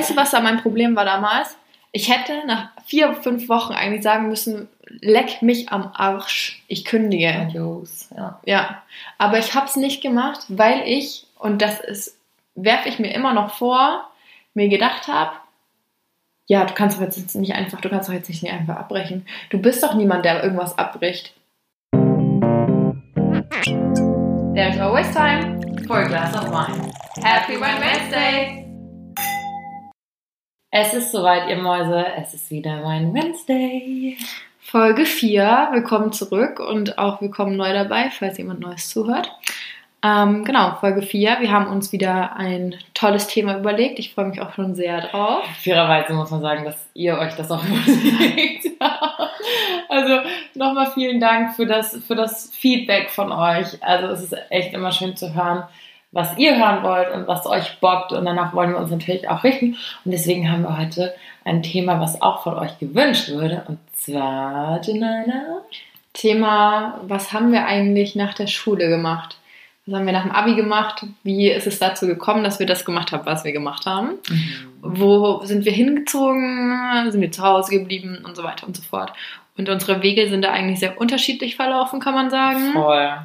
weißt du, was da mein Problem war damals? Ich hätte nach vier, fünf Wochen eigentlich sagen müssen, leck mich am Arsch, ich kündige. Adios, ja. Ja, aber ich habe es nicht gemacht, weil ich, und das ist, werfe ich mir immer noch vor, mir gedacht habe, ja, du kannst doch jetzt nicht einfach, du kannst doch jetzt nicht einfach abbrechen. Du bist doch niemand, der irgendwas abbricht. There's always time for a glass of wine. Happy Wine Wednesday! Es ist soweit, ihr Mäuse. Es ist wieder mein Wednesday. Folge 4. Willkommen zurück und auch willkommen neu dabei, falls jemand Neues zuhört. Ähm, genau, Folge 4. Wir haben uns wieder ein tolles Thema überlegt. Ich freue mich auch schon sehr drauf. Fairerweise muss man sagen, dass ihr euch das auch überlegt habt. Also nochmal vielen Dank für das, für das Feedback von euch. Also es ist echt immer schön zu hören, was ihr hören wollt und was euch bockt. Und danach wollen wir uns natürlich auch richten. Und deswegen haben wir heute ein Thema, was auch von euch gewünscht wurde. Und zwar, Janina. Thema, was haben wir eigentlich nach der Schule gemacht? Was haben wir nach dem Abi gemacht? Wie ist es dazu gekommen, dass wir das gemacht haben, was wir gemacht haben? Mhm. Wo sind wir hingezogen? Sind wir zu Hause geblieben und so weiter und so fort? Und unsere Wege sind da eigentlich sehr unterschiedlich verlaufen, kann man sagen. Voll.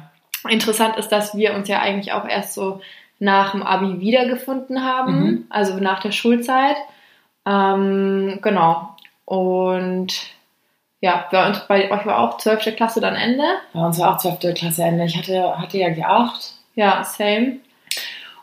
Interessant ist, dass wir uns ja eigentlich auch erst so nach dem Abi wiedergefunden haben, mhm. also nach der Schulzeit. Ähm, genau. Und ja, bei uns, bei euch war auch 12. Klasse dann Ende. Bei uns war auch 12. Klasse Ende. Ich hatte, hatte ja G8. Ja, same.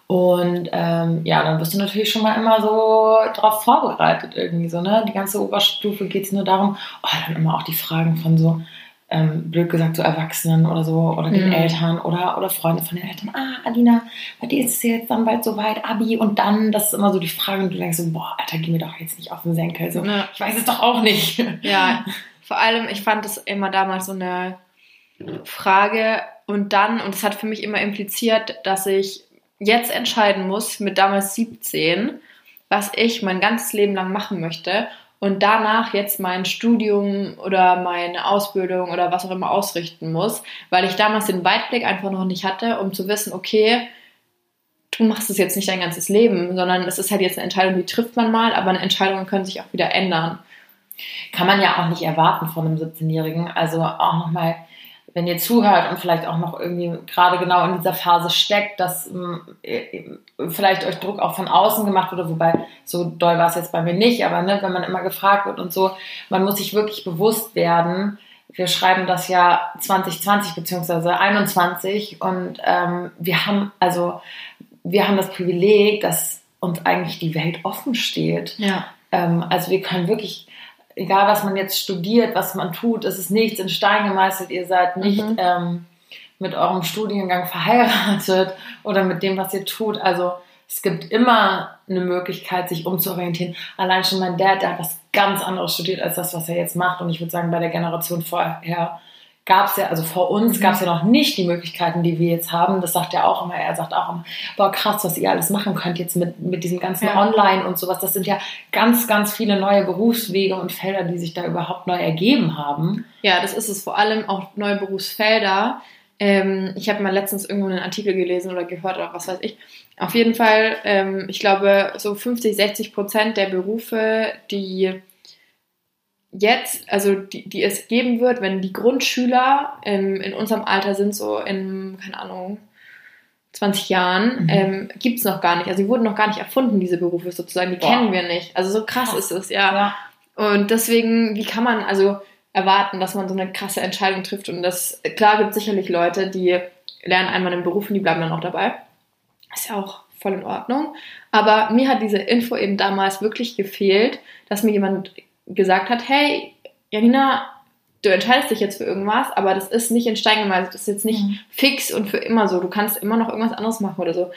Und ähm, ja, dann bist du natürlich schon mal immer so drauf vorbereitet irgendwie so, ne? Die ganze Oberstufe geht es nur darum, oh, dann immer auch die Fragen von so, ähm, blöd gesagt, so Erwachsenen oder so oder den mhm. Eltern oder, oder Freunde von den Eltern. Ah, Alina, bei dir ist es jetzt dann bald soweit, Abi und dann, das ist immer so die Frage und du denkst so, boah, Alter, geh mir doch jetzt nicht auf den Senkel. So, ja. Ich weiß es doch auch nicht. Ja, vor allem, ich fand es immer damals so eine Frage und dann, und es hat für mich immer impliziert, dass ich jetzt entscheiden muss, mit damals 17, was ich mein ganzes Leben lang machen möchte und danach jetzt mein Studium oder meine Ausbildung oder was auch immer ausrichten muss, weil ich damals den Weitblick einfach noch nicht hatte, um zu wissen, okay, du machst es jetzt nicht dein ganzes Leben, sondern es ist halt jetzt eine Entscheidung, die trifft man mal, aber Entscheidungen können sich auch wieder ändern. Kann man ja auch nicht erwarten von einem 17-Jährigen. Also auch nochmal wenn ihr zuhört und vielleicht auch noch irgendwie gerade genau in dieser Phase steckt, dass ähm, äh, vielleicht euch Druck auch von außen gemacht wurde, wobei so doll war es jetzt bei mir nicht, aber ne, wenn man immer gefragt wird und so, man muss sich wirklich bewusst werden, wir schreiben das Jahr 2020 beziehungsweise 21 und ähm, wir haben also wir haben das Privileg, dass uns eigentlich die Welt offen steht. Ja. Ähm, also wir können wirklich egal was man jetzt studiert, was man tut, es ist nichts in Stein gemeißelt, ihr seid nicht mhm. ähm, mit eurem Studiengang verheiratet oder mit dem, was ihr tut. Also es gibt immer eine Möglichkeit, sich umzuorientieren. Allein schon mein Dad, der hat was ganz anderes studiert als das, was er jetzt macht. Und ich würde sagen, bei der Generation vorher gab es ja, also vor uns gab es ja noch nicht die Möglichkeiten, die wir jetzt haben. Das sagt er auch immer. Er sagt auch immer, boah, krass, was ihr alles machen könnt jetzt mit, mit diesem ganzen ja. Online und sowas. Das sind ja ganz, ganz viele neue Berufswege und Felder, die sich da überhaupt neu ergeben haben. Ja, das ist es. Vor allem auch neue Berufsfelder. Ähm, ich habe mal letztens irgendwo einen Artikel gelesen oder gehört oder was weiß ich. Auf jeden Fall, ähm, ich glaube, so 50, 60 Prozent der Berufe, die jetzt, also die, die es geben wird, wenn die Grundschüler ähm, in unserem Alter sind, so in, keine Ahnung, 20 Jahren, mhm. ähm, gibt es noch gar nicht. Also die wurden noch gar nicht erfunden, diese Berufe sozusagen. Die Boah. kennen wir nicht. Also so krass, krass. ist es, ja. ja. Und deswegen, wie kann man also erwarten, dass man so eine krasse Entscheidung trifft? Und das, klar gibt es sicherlich Leute, die lernen einmal einen Beruf und die bleiben dann auch dabei. Ist ja auch voll in Ordnung. Aber mir hat diese Info eben damals wirklich gefehlt, dass mir jemand gesagt hat, hey, Janina, du entscheidest dich jetzt für irgendwas, aber das ist nicht in Stein gemeißelt, das ist jetzt nicht mhm. fix und für immer so. Du kannst immer noch irgendwas anderes machen oder so.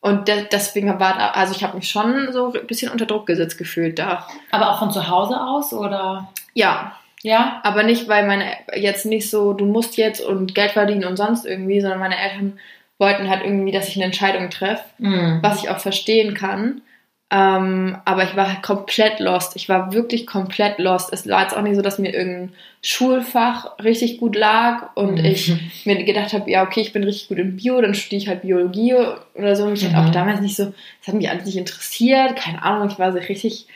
Und deswegen war, also ich habe mich schon so ein bisschen unter Druck gesetzt gefühlt da. Aber auch von zu Hause aus oder? Ja. Ja. Aber nicht, weil meine jetzt nicht so, du musst jetzt und Geld verdienen und sonst irgendwie, sondern meine Eltern wollten halt irgendwie, dass ich eine Entscheidung treffe, mhm. was ich auch verstehen kann. Ähm, aber ich war halt komplett lost. Ich war wirklich komplett lost. Es war jetzt auch nicht so, dass mir irgendein Schulfach richtig gut lag und mhm. ich mir gedacht habe, ja, okay, ich bin richtig gut in Bio, dann studiere ich halt Biologie oder so. Mich mhm. hat auch damals nicht so, das hat mich alles nicht interessiert. Keine Ahnung, ich war so richtig,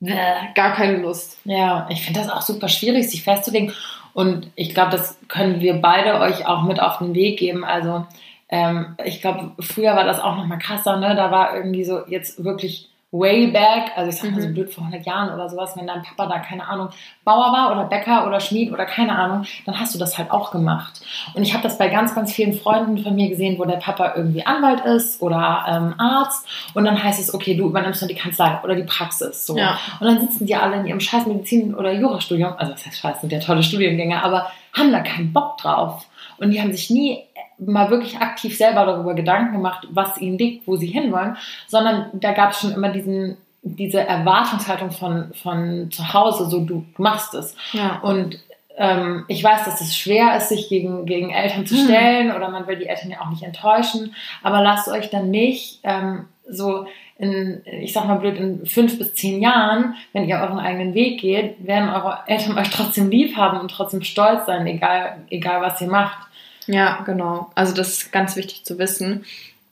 äh, gar keine Lust. Ja, ich finde das auch super schwierig, sich festzulegen. Und ich glaube, das können wir beide euch auch mit auf den Weg geben. Also, ähm, ich glaube, früher war das auch noch mal krasser, ne? Da war irgendwie so jetzt wirklich way back, also ich sag mal so mhm. blöd vor 100 Jahren oder sowas, wenn dein Papa da, keine Ahnung, Bauer war oder Bäcker oder Schmied oder keine Ahnung, dann hast du das halt auch gemacht. Und ich habe das bei ganz, ganz vielen Freunden von mir gesehen, wo der Papa irgendwie Anwalt ist oder ähm, Arzt und dann heißt es, okay, du übernimmst dann die Kanzlei oder die Praxis. So. Ja. Und dann sitzen die alle in ihrem scheiß Medizin- oder Jurastudium, also das heißt scheiß, sind ja tolle Studiengänge, aber haben da keinen Bock drauf. Und die haben sich nie mal wirklich aktiv selber darüber Gedanken gemacht, was ihnen liegt, wo sie hinwollen, sondern da gab es schon immer diesen, diese Erwartungshaltung von, von zu Hause, so du machst es. Ja. Und ähm, ich weiß, dass es schwer ist, sich gegen, gegen Eltern zu hm. stellen hm. oder man will die Eltern ja auch nicht enttäuschen, aber lasst euch dann nicht ähm, so in, ich sag mal blöd, in fünf bis zehn Jahren, wenn ihr euren eigenen Weg geht, werden eure Eltern euch trotzdem lieb haben und trotzdem stolz sein, egal, egal was ihr macht. Ja, genau. Also das ist ganz wichtig zu wissen.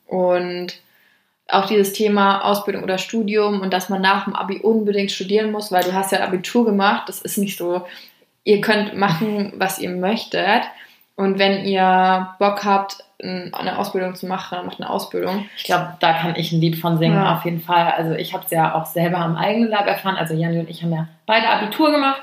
Und auch dieses Thema Ausbildung oder Studium und dass man nach dem Abi unbedingt studieren muss, weil du hast ja Abitur gemacht, das ist nicht so, ihr könnt machen, was ihr möchtet. Und wenn ihr Bock habt, eine Ausbildung zu machen, dann macht eine Ausbildung. Ich glaube, da kann ich ein Lied von singen, ja. auf jeden Fall. Also ich habe es ja auch selber am eigenen Leib erfahren. Also Janni und ich haben ja beide Abitur gemacht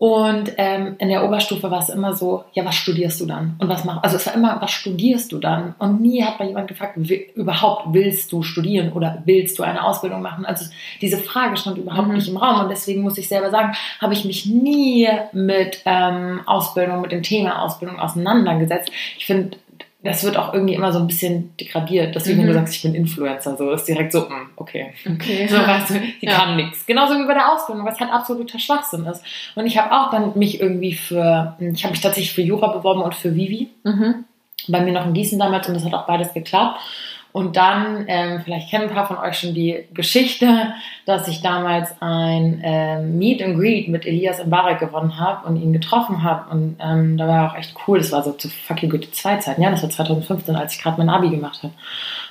und ähm, in der Oberstufe war es immer so, ja, was studierst du dann? Und was machst Also es war immer, was studierst du dann? Und nie hat mal jemand gefragt, überhaupt willst du studieren oder willst du eine Ausbildung machen? Also diese Frage stand überhaupt mhm. nicht im Raum. Und deswegen muss ich selber sagen, habe ich mich nie mit ähm, Ausbildung, mit dem Thema Ausbildung auseinandergesetzt. Ich finde, das wird auch irgendwie immer so ein bisschen degradiert. Deswegen, mhm. wenn du sagst, ich bin Influencer, so ist direkt so, mm, okay. Okay. So, weißt du, die ja. kann nichts. Genauso wie bei der Ausbildung, was halt absoluter Schwachsinn ist. Und ich habe auch dann mich irgendwie für, ich habe mich tatsächlich für Jura beworben und für Vivi. Mhm. Bei mir noch in Gießen damals und das hat auch beides geklappt. Und dann, ähm, vielleicht kennen ein paar von euch schon die Geschichte, dass ich damals ein ähm, Meet and Greet mit Elias Mbarek gewonnen habe und ihn getroffen habe. Und ähm, da war auch echt cool. Das war so zu Fuck You Goethe 2 Zeiten. Ja, das war 2015, als ich gerade mein Abi gemacht habe.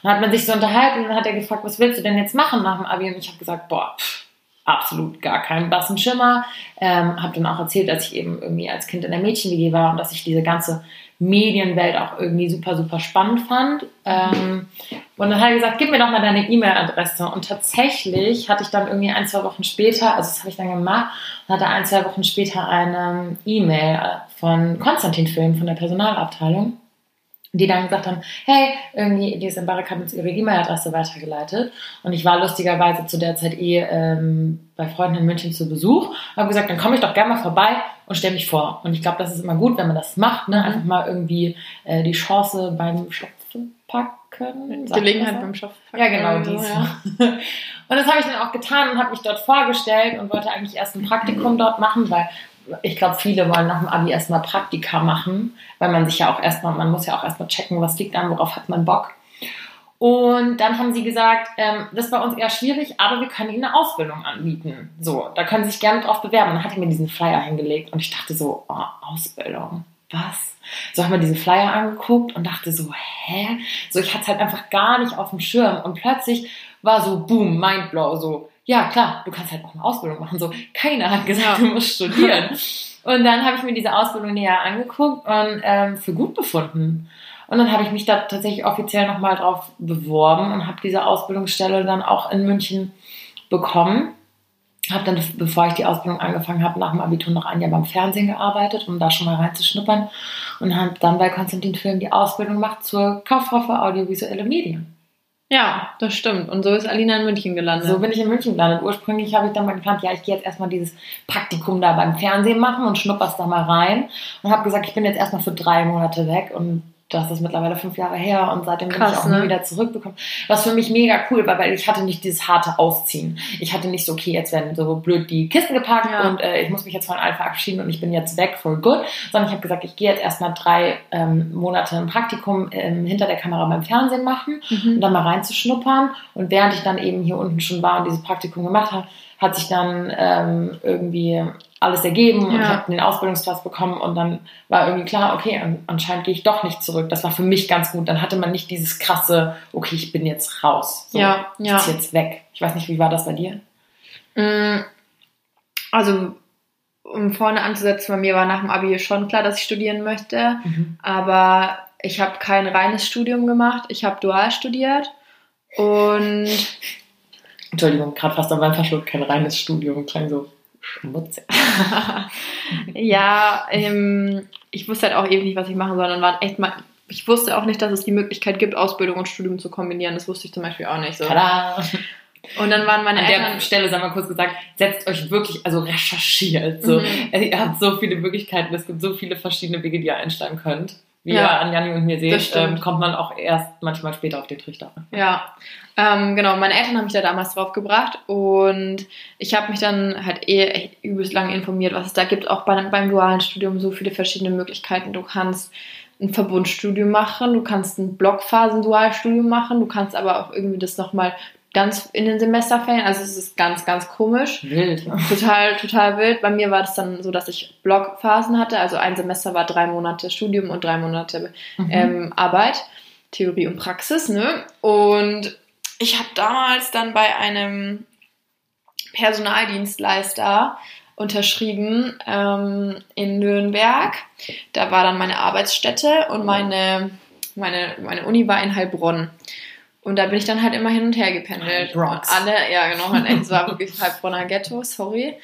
Dann hat man sich so unterhalten und dann hat er gefragt, was willst du denn jetzt machen nach dem Abi? Und ich habe gesagt, boah, pff, absolut gar keinen blassen Schimmer. Ähm, habe dann auch erzählt, dass ich eben irgendwie als Kind in der Mädchen-WG war und dass ich diese ganze Medienwelt auch irgendwie super, super spannend fand. Ähm, und dann hat er gesagt, gib mir doch mal deine E-Mail-Adresse. Und tatsächlich hatte ich dann irgendwie ein, zwei Wochen später, also das habe ich dann gemacht, und hatte ein, zwei Wochen später eine E-Mail von Konstantin Film von der Personalabteilung die dann gesagt haben, hey, irgendwie, diese Barek hat uns ihre E-Mail-Adresse weitergeleitet. Und ich war lustigerweise zu der Zeit eh ähm, bei Freunden in München zu Besuch. Habe gesagt, dann komme ich doch gerne mal vorbei und stelle mich vor. Und ich glaube, das ist immer gut, wenn man das macht, ne? Mhm. einfach mal irgendwie äh, die Chance beim Schopfen packen. Gelegenheit beim Schopfen packen. Ja, genau, dies. Ja. Und das habe ich dann auch getan und habe mich dort vorgestellt und wollte eigentlich erst ein Praktikum dort machen, weil ich glaube, viele wollen nach dem Abi erstmal Praktika machen, weil man sich ja auch erstmal, man muss ja auch erstmal checken, was liegt an, worauf hat man Bock. Und dann haben sie gesagt, ähm, das bei uns eher schwierig, aber wir können ihnen eine Ausbildung anbieten. So, da können sie sich gerne drauf bewerben. Und dann hat er mir diesen Flyer hingelegt und ich dachte so, oh, Ausbildung, was? So haben wir diesen Flyer angeguckt und dachte so, hä? So, ich hatte es halt einfach gar nicht auf dem Schirm. Und plötzlich war so, boom, Mindblow, so, ja klar, du kannst halt auch eine Ausbildung machen. So, keiner hat gesagt, ja. du musst studieren. und dann habe ich mir diese Ausbildung näher angeguckt und ähm, für gut befunden. Und dann habe ich mich da tatsächlich offiziell nochmal drauf beworben und habe diese Ausbildungsstelle dann auch in München bekommen. Habe dann, bevor ich die Ausbildung angefangen habe, nach dem Abitur noch ein Jahr beim Fernsehen gearbeitet, um da schon mal reinzuschnuppern. Und habe dann bei Konstantin Film die Ausbildung gemacht zur Kauffrau für audiovisuelle Medien. Ja, das stimmt. Und so ist Alina in München gelandet. So bin ich in München gelandet. Ursprünglich habe ich dann mal geplant, ja, ich gehe jetzt erstmal dieses Praktikum da beim Fernsehen machen und schnupperst da mal rein. Und habe gesagt, ich bin jetzt erstmal für drei Monate weg und das ist mittlerweile fünf Jahre her und seitdem Krass, bin ich auch ne? nie wieder zurückbekommen. Was für mich mega cool war, weil ich hatte nicht dieses harte Ausziehen. Ich hatte nicht so, okay, jetzt werden so blöd die Kisten gepackt ja. und äh, ich muss mich jetzt von allen verabschieden und ich bin jetzt weg for good, sondern ich habe gesagt, ich gehe jetzt erstmal drei ähm, Monate ein Praktikum ähm, hinter der Kamera beim Fernsehen machen mhm. und dann mal reinzuschnuppern. Und während ich dann eben hier unten schon war und dieses Praktikum gemacht habe, hat sich dann ähm, irgendwie alles ergeben und ja. ich habe den Ausbildungsplatz bekommen und dann war irgendwie klar, okay, anscheinend gehe ich doch nicht zurück. Das war für mich ganz gut. Dann hatte man nicht dieses krasse, okay, ich bin jetzt raus. So, ja, ja. Ich jetzt weg. Ich weiß nicht, wie war das bei dir? Mm, also, um vorne anzusetzen, bei mir war nach dem Abi schon klar, dass ich studieren möchte, mhm. aber ich habe kein reines Studium gemacht. Ich habe dual studiert und Entschuldigung, gerade fast am Wein verschluckt, kein reines Studium, klang so schmutzig. ja, ähm, ich wusste halt auch eben nicht, was ich machen soll. Dann waren echt mal, ich wusste auch nicht, dass es die Möglichkeit gibt, Ausbildung und Studium zu kombinieren. Das wusste ich zum Beispiel auch nicht so. Tada! Und dann waren meine An Eltern. An der Stelle, sagen wir kurz gesagt, setzt euch wirklich, also recherchiert. So. Mhm. Ihr habt so viele Möglichkeiten, es gibt so viele verschiedene Wege, die ihr einschlagen könnt. Wie ja, ihr an Janni und mir seht, ähm, kommt man auch erst manchmal später auf den Trichter. Ja, ähm, genau. Meine Eltern haben mich da damals drauf gebracht und ich habe mich dann halt eh übelst lange informiert, was es da gibt. Auch bei, beim dualen Studium so viele verschiedene Möglichkeiten. Du kannst ein Verbundstudium machen, du kannst ein Blockphasen-Dualstudium machen, du kannst aber auch irgendwie das nochmal ganz in den Semesterferien. Also es ist ganz, ganz komisch. Wild. Total, total wild. Bei mir war das dann so, dass ich Blockphasen hatte. Also ein Semester war drei Monate Studium und drei Monate mhm. ähm, Arbeit, Theorie und Praxis. Ne? Und ich habe damals dann bei einem Personaldienstleister unterschrieben ähm, in Nürnberg. Da war dann meine Arbeitsstätte und meine, meine, meine Uni war in Heilbronn. Und da bin ich dann halt immer hin und her gependelt. Bronx. Und alle, ja genau, es war wirklich Heilbronner Ghetto, sorry.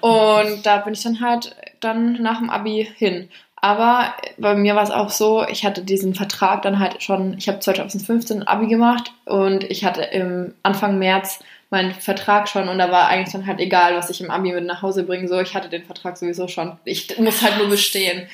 Und da bin ich dann halt dann nach dem Abi hin. Aber bei mir war es auch so, ich hatte diesen Vertrag dann halt schon, ich habe 2015 ein Abi gemacht und ich hatte im Anfang März meinen Vertrag schon und da war eigentlich dann halt egal, was ich im Abi mit nach Hause bringe. So, ich hatte den Vertrag sowieso schon. Ich muss halt nur bestehen.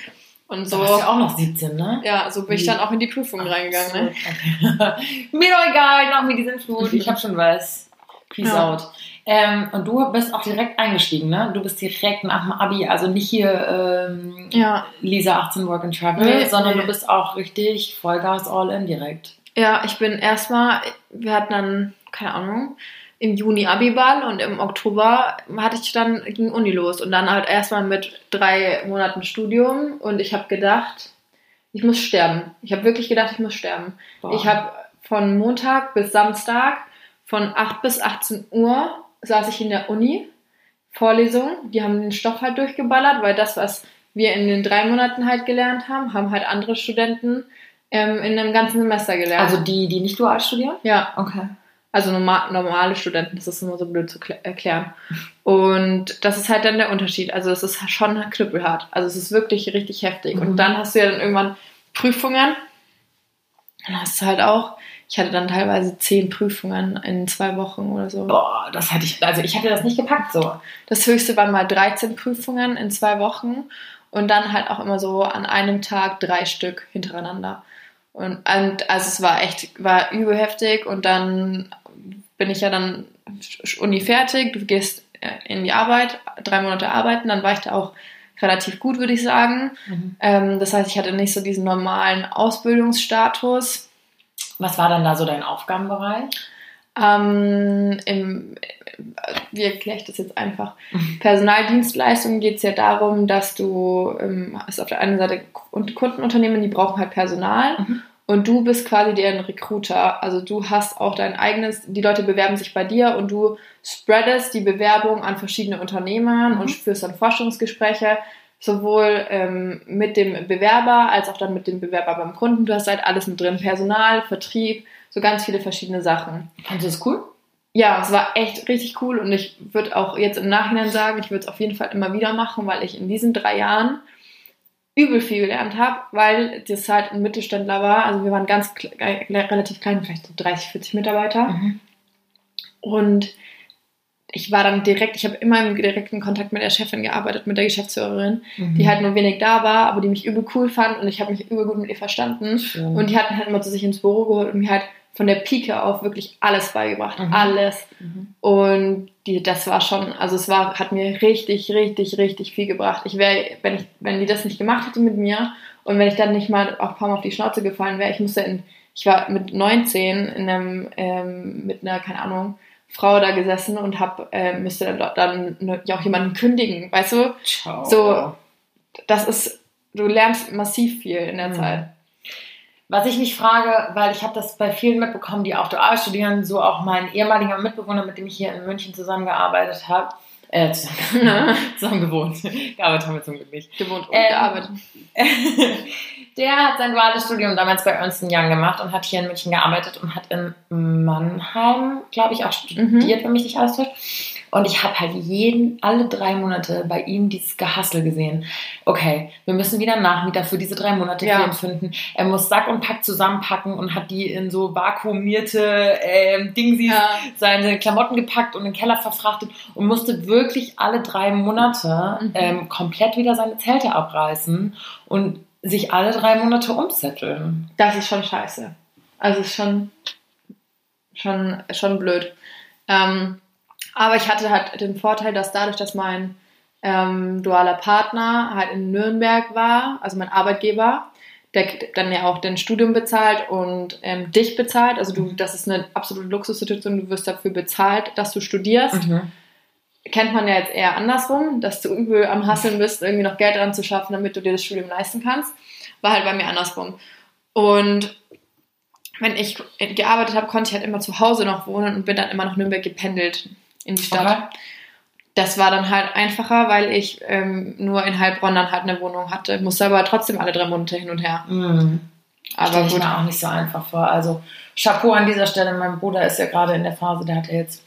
Und so. Du warst ja auch noch 17, ne? Ja, so bin ich dann auch in die Prüfung Ach, reingegangen. Ne? Okay. Mir doch egal, nach mir diesen Flut. Ich habe schon was. Peace ja. out. Ähm, und du bist auch direkt eingestiegen, ne? Du bist direkt nach dem Abi, also nicht hier ähm, ja. Lisa 18 Work and Travel, nee, sondern nee. du bist auch richtig Vollgas all in direkt. Ja, ich bin erstmal, wir hatten dann, keine Ahnung, im Juni Abiball und im Oktober hatte ich dann ging Uni los und dann halt erstmal mit drei Monaten Studium und ich habe gedacht, ich muss sterben. Ich habe wirklich gedacht, ich muss sterben. Boah. Ich habe von Montag bis Samstag von 8 bis 18 Uhr saß ich in der Uni Vorlesung. Die haben den Stoff halt durchgeballert, weil das, was wir in den drei Monaten halt gelernt haben, haben halt andere Studenten ähm, in einem ganzen Semester gelernt. Also die, die nicht dual studieren? Ja. Okay. Also normal, normale Studenten, das ist immer so blöd zu erklären. Und das ist halt dann der Unterschied. Also es ist schon knüppelhart. Also es ist wirklich richtig heftig. Mhm. Und dann hast du ja dann irgendwann Prüfungen. Dann hast du halt auch, ich hatte dann teilweise zehn Prüfungen in zwei Wochen oder so. Boah, das hatte ich, also ich hatte das nicht gepackt so. Das höchste waren mal 13 Prüfungen in zwei Wochen und dann halt auch immer so an einem Tag drei Stück hintereinander. Und, und also es war echt, war übel heftig und dann bin ich ja dann Uni fertig, du gehst äh, in die Arbeit, drei Monate arbeiten, dann war ich da auch relativ gut, würde ich sagen. Mhm. Ähm, das heißt, ich hatte nicht so diesen normalen Ausbildungsstatus. Was war dann da so dein Aufgabenbereich? Ähm, im, wie erkläre ich das jetzt einfach? Personaldienstleistungen geht es ja darum, dass du, ähm, hast auf der einen Seite Kundenunternehmen, die brauchen halt Personal mhm. Und du bist quasi deren Recruiter. Also du hast auch dein eigenes, die Leute bewerben sich bei dir und du spreadest die Bewerbung an verschiedene Unternehmen mhm. und führst dann Forschungsgespräche, sowohl ähm, mit dem Bewerber als auch dann mit dem Bewerber beim Kunden. Du hast halt alles mit drin. Personal, Vertrieb, so ganz viele verschiedene Sachen. Fandest du das cool? Ja, es war echt richtig cool und ich würde auch jetzt im Nachhinein sagen, ich würde es auf jeden Fall immer wieder machen, weil ich in diesen drei Jahren übel viel gelernt habe, weil das halt ein Mittelständler war. Also wir waren ganz relativ klein, vielleicht so 30, 40 Mitarbeiter. Mhm. Und ich war dann direkt, ich habe immer im direkten Kontakt mit der Chefin gearbeitet, mit der Geschäftsführerin, mhm. die halt nur wenig da war, aber die mich übel cool fand und ich habe mich übel gut mit ihr verstanden. Schön. Und die hat mich halt immer zu sich ins Büro geholt und mir halt von der Pike auf wirklich alles beigebracht, mhm. alles. Mhm. Und die, das war schon, also es war, hat mir richtig, richtig, richtig viel gebracht. Ich wäre, wenn ich, wenn die das nicht gemacht hätte mit mir und wenn ich dann nicht mal auch ein paar Mal auf die Schnauze gefallen wäre, ich musste in, ich war mit 19 in einem, ähm, mit einer, keine Ahnung, Frau da gesessen und hab, äh, müsste dann, dann ne, ja auch jemanden kündigen, weißt du? Ciao. So, das ist, du lernst massiv viel in der mhm. Zeit. Was ich mich frage, weil ich habe das bei vielen mitbekommen, die auch dual studieren, so auch mein ehemaliger Mitbewohner, mit dem ich hier in München zusammengearbeitet habe, äh, zusammen, zusammen gewohnt. Gearbeitet haben wir zum Glück nicht. Gewohnt und ähm, gearbeitet. der hat sein duales Studium damals bei Ernst Young gemacht und hat hier in München gearbeitet und hat in Mannheim, glaube ich, auch studiert, mhm. wenn mich nicht alles täuscht. Und ich habe halt jeden, alle drei Monate bei ihm dieses Gehassel gesehen. Okay, wir müssen wieder einen Nachmieter für diese drei Monate ja. finden. Er muss Sack und Pack zusammenpacken und hat die in so vakuumierte äh, Dingsies ja. seine Klamotten gepackt und in den Keller verfrachtet und musste wirklich alle drei Monate mhm. ähm, komplett wieder seine Zelte abreißen und sich alle drei Monate umzetteln. Das ist schon scheiße. Also ist schon, schon, schon blöd. Ähm, aber ich hatte halt den Vorteil, dass dadurch, dass mein ähm, dualer Partner halt in Nürnberg war, also mein Arbeitgeber, der dann ja auch dein Studium bezahlt und ähm, dich bezahlt. Also du, das ist eine absolute Luxussituation, du wirst dafür bezahlt, dass du studierst. Mhm. Kennt man ja jetzt eher andersrum, dass du übel am Hasseln bist, irgendwie noch Geld dran zu schaffen, damit du dir das Studium leisten kannst. War halt bei mir andersrum. Und wenn ich gearbeitet habe, konnte ich halt immer zu Hause noch wohnen und bin dann immer nach Nürnberg gependelt in die Stadt. Okay. Das war dann halt einfacher, weil ich ähm, nur in Heilbronn dann halt eine Wohnung hatte. Musste aber trotzdem alle drei Monate hin und her. Mhm. Aber ich gut. mir auch nicht so einfach vor. Also Chapeau an dieser Stelle. Mein Bruder ist ja gerade in der Phase, der hat ja jetzt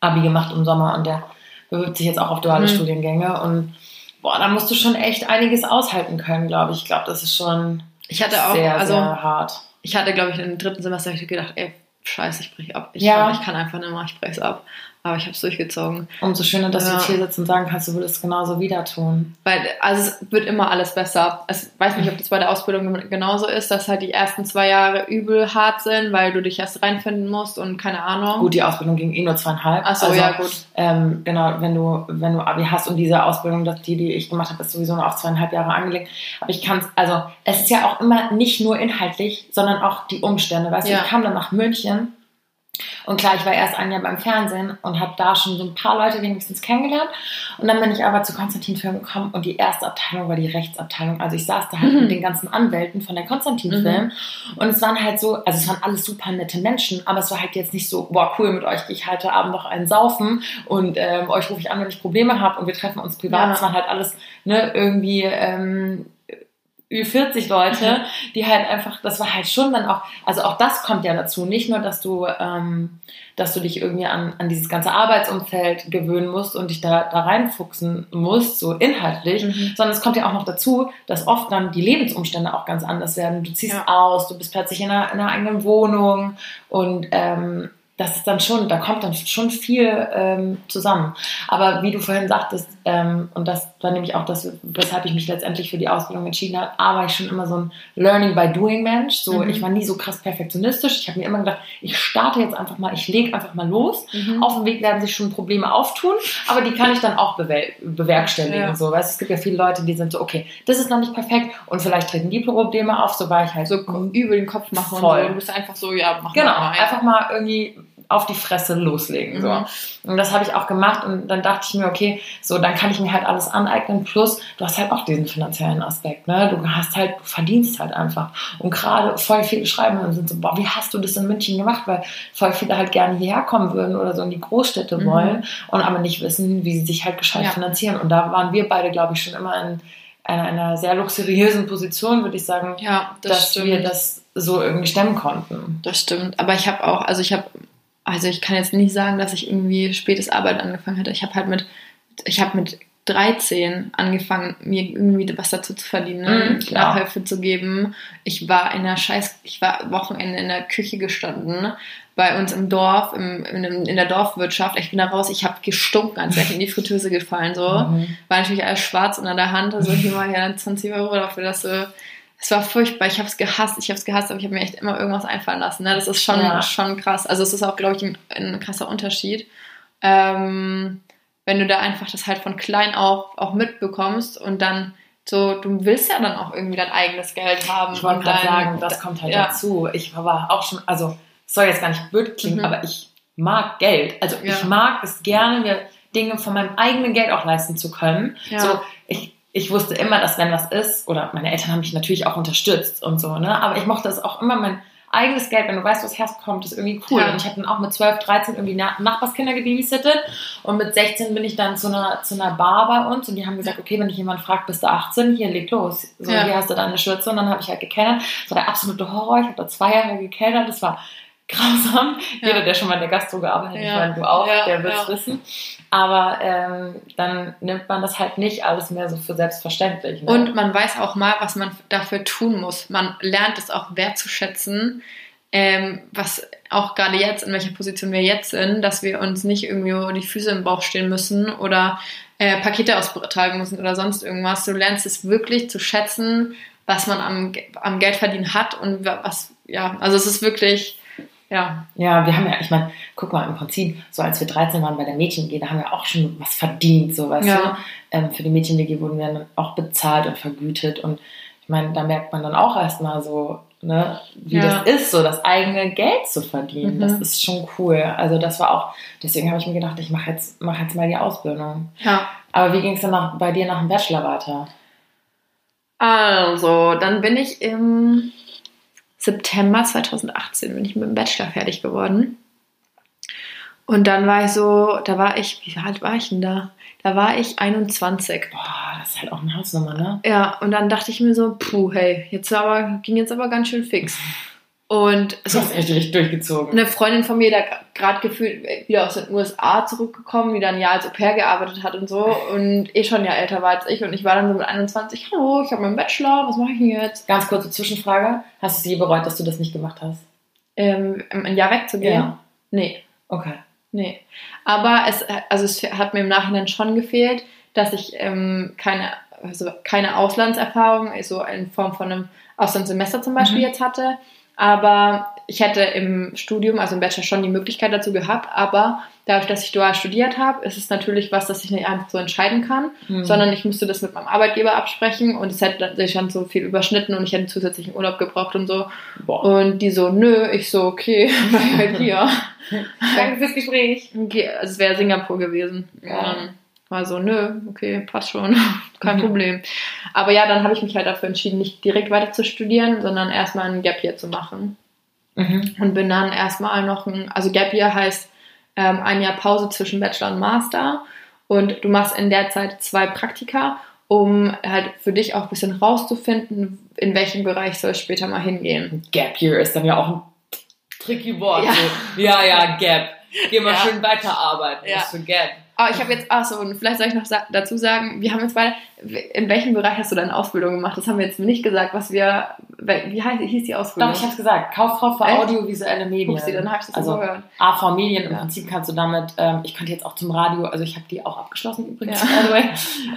Abi gemacht im Sommer und der bewirbt sich jetzt auch auf duale mhm. Studiengänge. Und boah, da musst du schon echt einiges aushalten können, glaube ich. Ich glaube, das ist schon ich hatte auch, sehr, also, sehr hart. Ich hatte, glaube ich, im dritten Semester gedacht, ey, scheiße, ich breche ab. Ich, ja. kann, ich kann einfach nicht mehr, ich breche es ab. Aber ich habe es durchgezogen. Umso schöner, dass ja. du jetzt hier sitzt und sagen kannst, du würdest es genauso wieder tun. Weil, also es wird immer alles besser. Ich weiß nicht, ob das bei der Ausbildung genauso ist, dass halt die ersten zwei Jahre übel hart sind, weil du dich erst reinfinden musst und keine Ahnung. Gut, die Ausbildung ging eh nur zweieinhalb. Ach so, also, ja, gut. Ähm, genau, wenn du, wenn du Abi hast und diese Ausbildung, die, die ich gemacht habe, ist sowieso nur auf zweieinhalb Jahre angelegt. Aber ich kann es, also es ist ja auch immer nicht nur inhaltlich, sondern auch die Umstände. Weißt ja. du, ich kam dann nach München und klar, ich war erst ein Jahr beim Fernsehen und habe da schon so ein paar Leute wenigstens kennengelernt. Und dann bin ich aber zu Konstantin Film gekommen und die erste Abteilung war die Rechtsabteilung. Also ich saß da halt mhm. mit den ganzen Anwälten von der Konstantin Film. Mhm. Und es waren halt so, also es waren alles super nette Menschen, aber es war halt jetzt nicht so, boah, cool mit euch, ich halte Abend noch einen saufen und ähm, euch rufe ich an, wenn ich Probleme habe und wir treffen uns privat. Es ja. waren halt alles ne, irgendwie ähm, 40 Leute, mhm. die halt einfach, das war halt schon dann auch, also auch das kommt ja dazu, nicht nur, dass du, ähm, dass du dich irgendwie an, an dieses ganze Arbeitsumfeld gewöhnen musst und dich da, da reinfuchsen musst, so inhaltlich, mhm. sondern es kommt ja auch noch dazu, dass oft dann die Lebensumstände auch ganz anders werden. Du ziehst ja. aus, du bist plötzlich in einer, in einer eigenen Wohnung und ähm, das ist dann schon, da kommt dann schon viel ähm, zusammen. Aber wie du vorhin sagtest, ähm, und das war nämlich auch das, weshalb ich mich letztendlich für die Ausbildung entschieden habe, A, war ich schon immer so ein Learning by Doing Mensch. So, mhm. ich war nie so krass perfektionistisch. Ich habe mir immer gedacht, ich starte jetzt einfach mal, ich lege einfach mal los. Mhm. Auf dem Weg werden sich schon Probleme auftun, aber die kann ich dann auch bewerkstelligen. Ja. So, weißt, es gibt ja viele Leute, die sind so, okay, das ist noch nicht perfekt und vielleicht treten die Probleme auf, so war ich halt so über den Kopf machen voll. und so. Du bist einfach so, ja, mach genau, mal. Genau, einfach mal irgendwie auf die Fresse loslegen. So. Mhm. Und das habe ich auch gemacht und dann dachte ich mir, okay, so, dann kann ich mir halt alles aneignen. Plus, du hast halt auch diesen finanziellen Aspekt. Ne? Du hast halt, du verdienst halt einfach. Und gerade voll viele schreiben und sind so, boah, wie hast du das in München gemacht? Weil voll viele halt gerne hierher kommen würden oder so in die Großstädte mhm. wollen und aber nicht wissen, wie sie sich halt gescheit ja. finanzieren. Und da waren wir beide, glaube ich, schon immer in einer, einer sehr luxuriösen Position, würde ich sagen, ja, das dass stimmt. wir das so irgendwie stemmen konnten. Das stimmt. Aber ich habe auch, also ich habe also ich kann jetzt nicht sagen, dass ich irgendwie spätes Arbeiten angefangen hatte. Ich habe halt mit, ich habe mit 13 angefangen, mir irgendwie was dazu zu verdienen, ne? mm, Nachhilfe zu geben. Ich war in der Scheiß, ich war Wochenende in der Küche gestanden, bei uns im Dorf, im, in, in der Dorfwirtschaft. Ich bin da raus, ich habe gestunken, als wäre ich in die Fritteuse gefallen. So. Mhm. War natürlich alles schwarz unter der Hand. Also hier mal ja 20 Euro dafür, dass du. Es war furchtbar, ich habe es gehasst, ich habe es gehasst, aber ich habe mir echt immer irgendwas einfallen lassen. Ne? Das ist schon, ja. schon krass. Also es ist auch, glaube ich, ein, ein krasser Unterschied. Ähm, wenn du da einfach das halt von klein auf auch mitbekommst und dann so, du willst ja dann auch irgendwie dein eigenes Geld haben. Ich wollte gerade sagen, das kommt halt ja. dazu. Ich war auch schon, also soll jetzt gar nicht blöd klingen, mhm. aber ich mag Geld. Also ja. ich mag es gerne, mir Dinge von meinem eigenen Geld auch leisten zu können. Ja. So, ich, wusste immer, dass wenn was ist, oder meine Eltern haben mich natürlich auch unterstützt und so, ne? Aber ich mochte es auch immer, mein eigenes Geld, wenn du weißt, was herkommt, ist irgendwie cool. Ja. Und ich habe dann auch mit 12, 13 irgendwie Nachbarskinder gebabysittet und mit 16 bin ich dann zu einer, zu einer Bar bei uns und die haben gesagt, okay, wenn dich jemand fragt, bist du 18, hier leg los. So, ja. hier hast du deine Schürze und dann habe ich halt gekellert. Das war der absolute Horror. Ich habe da zwei Jahre gekellert. Das war grausam. Ja. Jeder, der schon mal in der Gastro gearbeitet hat, ja. ich meine, du auch, ja, der wird es wissen. Aber ähm, dann nimmt man das halt nicht alles mehr so für selbstverständlich. Ne? Und man weiß auch mal, was man dafür tun muss. Man lernt es auch wertzuschätzen, ähm, was auch gerade jetzt, in welcher Position wir jetzt sind, dass wir uns nicht irgendwie die Füße im Bauch stehen müssen oder äh, Pakete austragen müssen oder sonst irgendwas. Du lernst es wirklich zu schätzen, was man am, am Geld verdienen hat und was, ja, also es ist wirklich ja. Ja, wir haben ja, ich meine, guck mal, im Prinzip, so als wir 13 waren bei der Mädchen-WG, da haben wir auch schon was verdient, so, weißt ja. du? Ähm, für die Mädchen-WG wurden wir dann auch bezahlt und vergütet und ich meine, da merkt man dann auch erstmal so, ne, wie ja. das ist, so das eigene Geld zu verdienen. Mhm. Das ist schon cool. Also das war auch, deswegen habe ich mir gedacht, ich mache jetzt, mach jetzt mal die Ausbildung. Ja. Aber wie ging es dann nach, bei dir nach dem Bachelor weiter? Also, dann bin ich im September 2018 bin ich mit dem Bachelor fertig geworden. Und dann war ich so, da war ich, wie alt war ich denn da? Da war ich 21. Boah, das ist halt auch eine Hausnummer, ne? Ja, und dann dachte ich mir so, puh, hey, jetzt aber, ging jetzt aber ganz schön fix. Und so das echt durchgezogen. Eine Freundin von mir, da gerade gefühlt wieder aus den USA zurückgekommen, die dann ja als Au pair gearbeitet hat und so und eh schon ja älter war als ich und ich war dann so mit 21, hallo, ich habe meinen Bachelor, was mache ich denn jetzt? Ganz kurze Zwischenfrage, hast du es je bereut, dass du das nicht gemacht hast? Ähm, ein Jahr wegzugehen? Ja. Nee. Okay. Nee. Aber es, also es hat mir im Nachhinein schon gefehlt, dass ich ähm, keine, also keine Auslandserfahrung, so in Form von einem Auslandssemester zum Beispiel mhm. jetzt hatte aber ich hätte im Studium, also im Bachelor, schon die Möglichkeit dazu gehabt, aber dadurch, dass ich dual studiert habe, ist es natürlich was, das ich nicht einfach so entscheiden kann, mhm. sondern ich musste das mit meinem Arbeitgeber absprechen und es hätte sich dann so viel überschnitten und ich hätte zusätzlichen Urlaub gebraucht und so. Boah. Und die so, nö, ich so, okay, halt hier. Danke fürs Gespräch. Okay, also es wäre Singapur gewesen. Ja war so, nö, okay, passt schon, kein mhm. Problem. Aber ja, dann habe ich mich halt dafür entschieden, nicht direkt weiter zu studieren, sondern erstmal ein Gap Year zu machen. Mhm. Und bin dann erstmal noch ein, also Gap Year heißt ähm, ein Jahr Pause zwischen Bachelor und Master. Und du machst in der Zeit zwei Praktika, um halt für dich auch ein bisschen rauszufinden, in welchem Bereich soll es später mal hingehen. Gap Year ist dann ja auch ein tricky Wort. Ja, so. ja, ja, Gap. Geh mal ja. schön weiterarbeiten. Ja. Was für Gap. Aber ich habe jetzt, ach so, und vielleicht soll ich noch dazu sagen, wir haben jetzt beide, in welchem Bereich hast du deine Ausbildung gemacht? Das haben wir jetzt nicht gesagt, was wir, wie heißt, hieß die Ausbildung? Doch, ich habe gesagt, Kauffrau für Echt? audiovisuelle Medien. Upsi, dann habe ich das also, so gehört. AV Medien, im ja. Prinzip kannst du damit, ähm, ich könnte jetzt auch zum Radio, also ich habe die auch abgeschlossen übrigens, ja. by the way,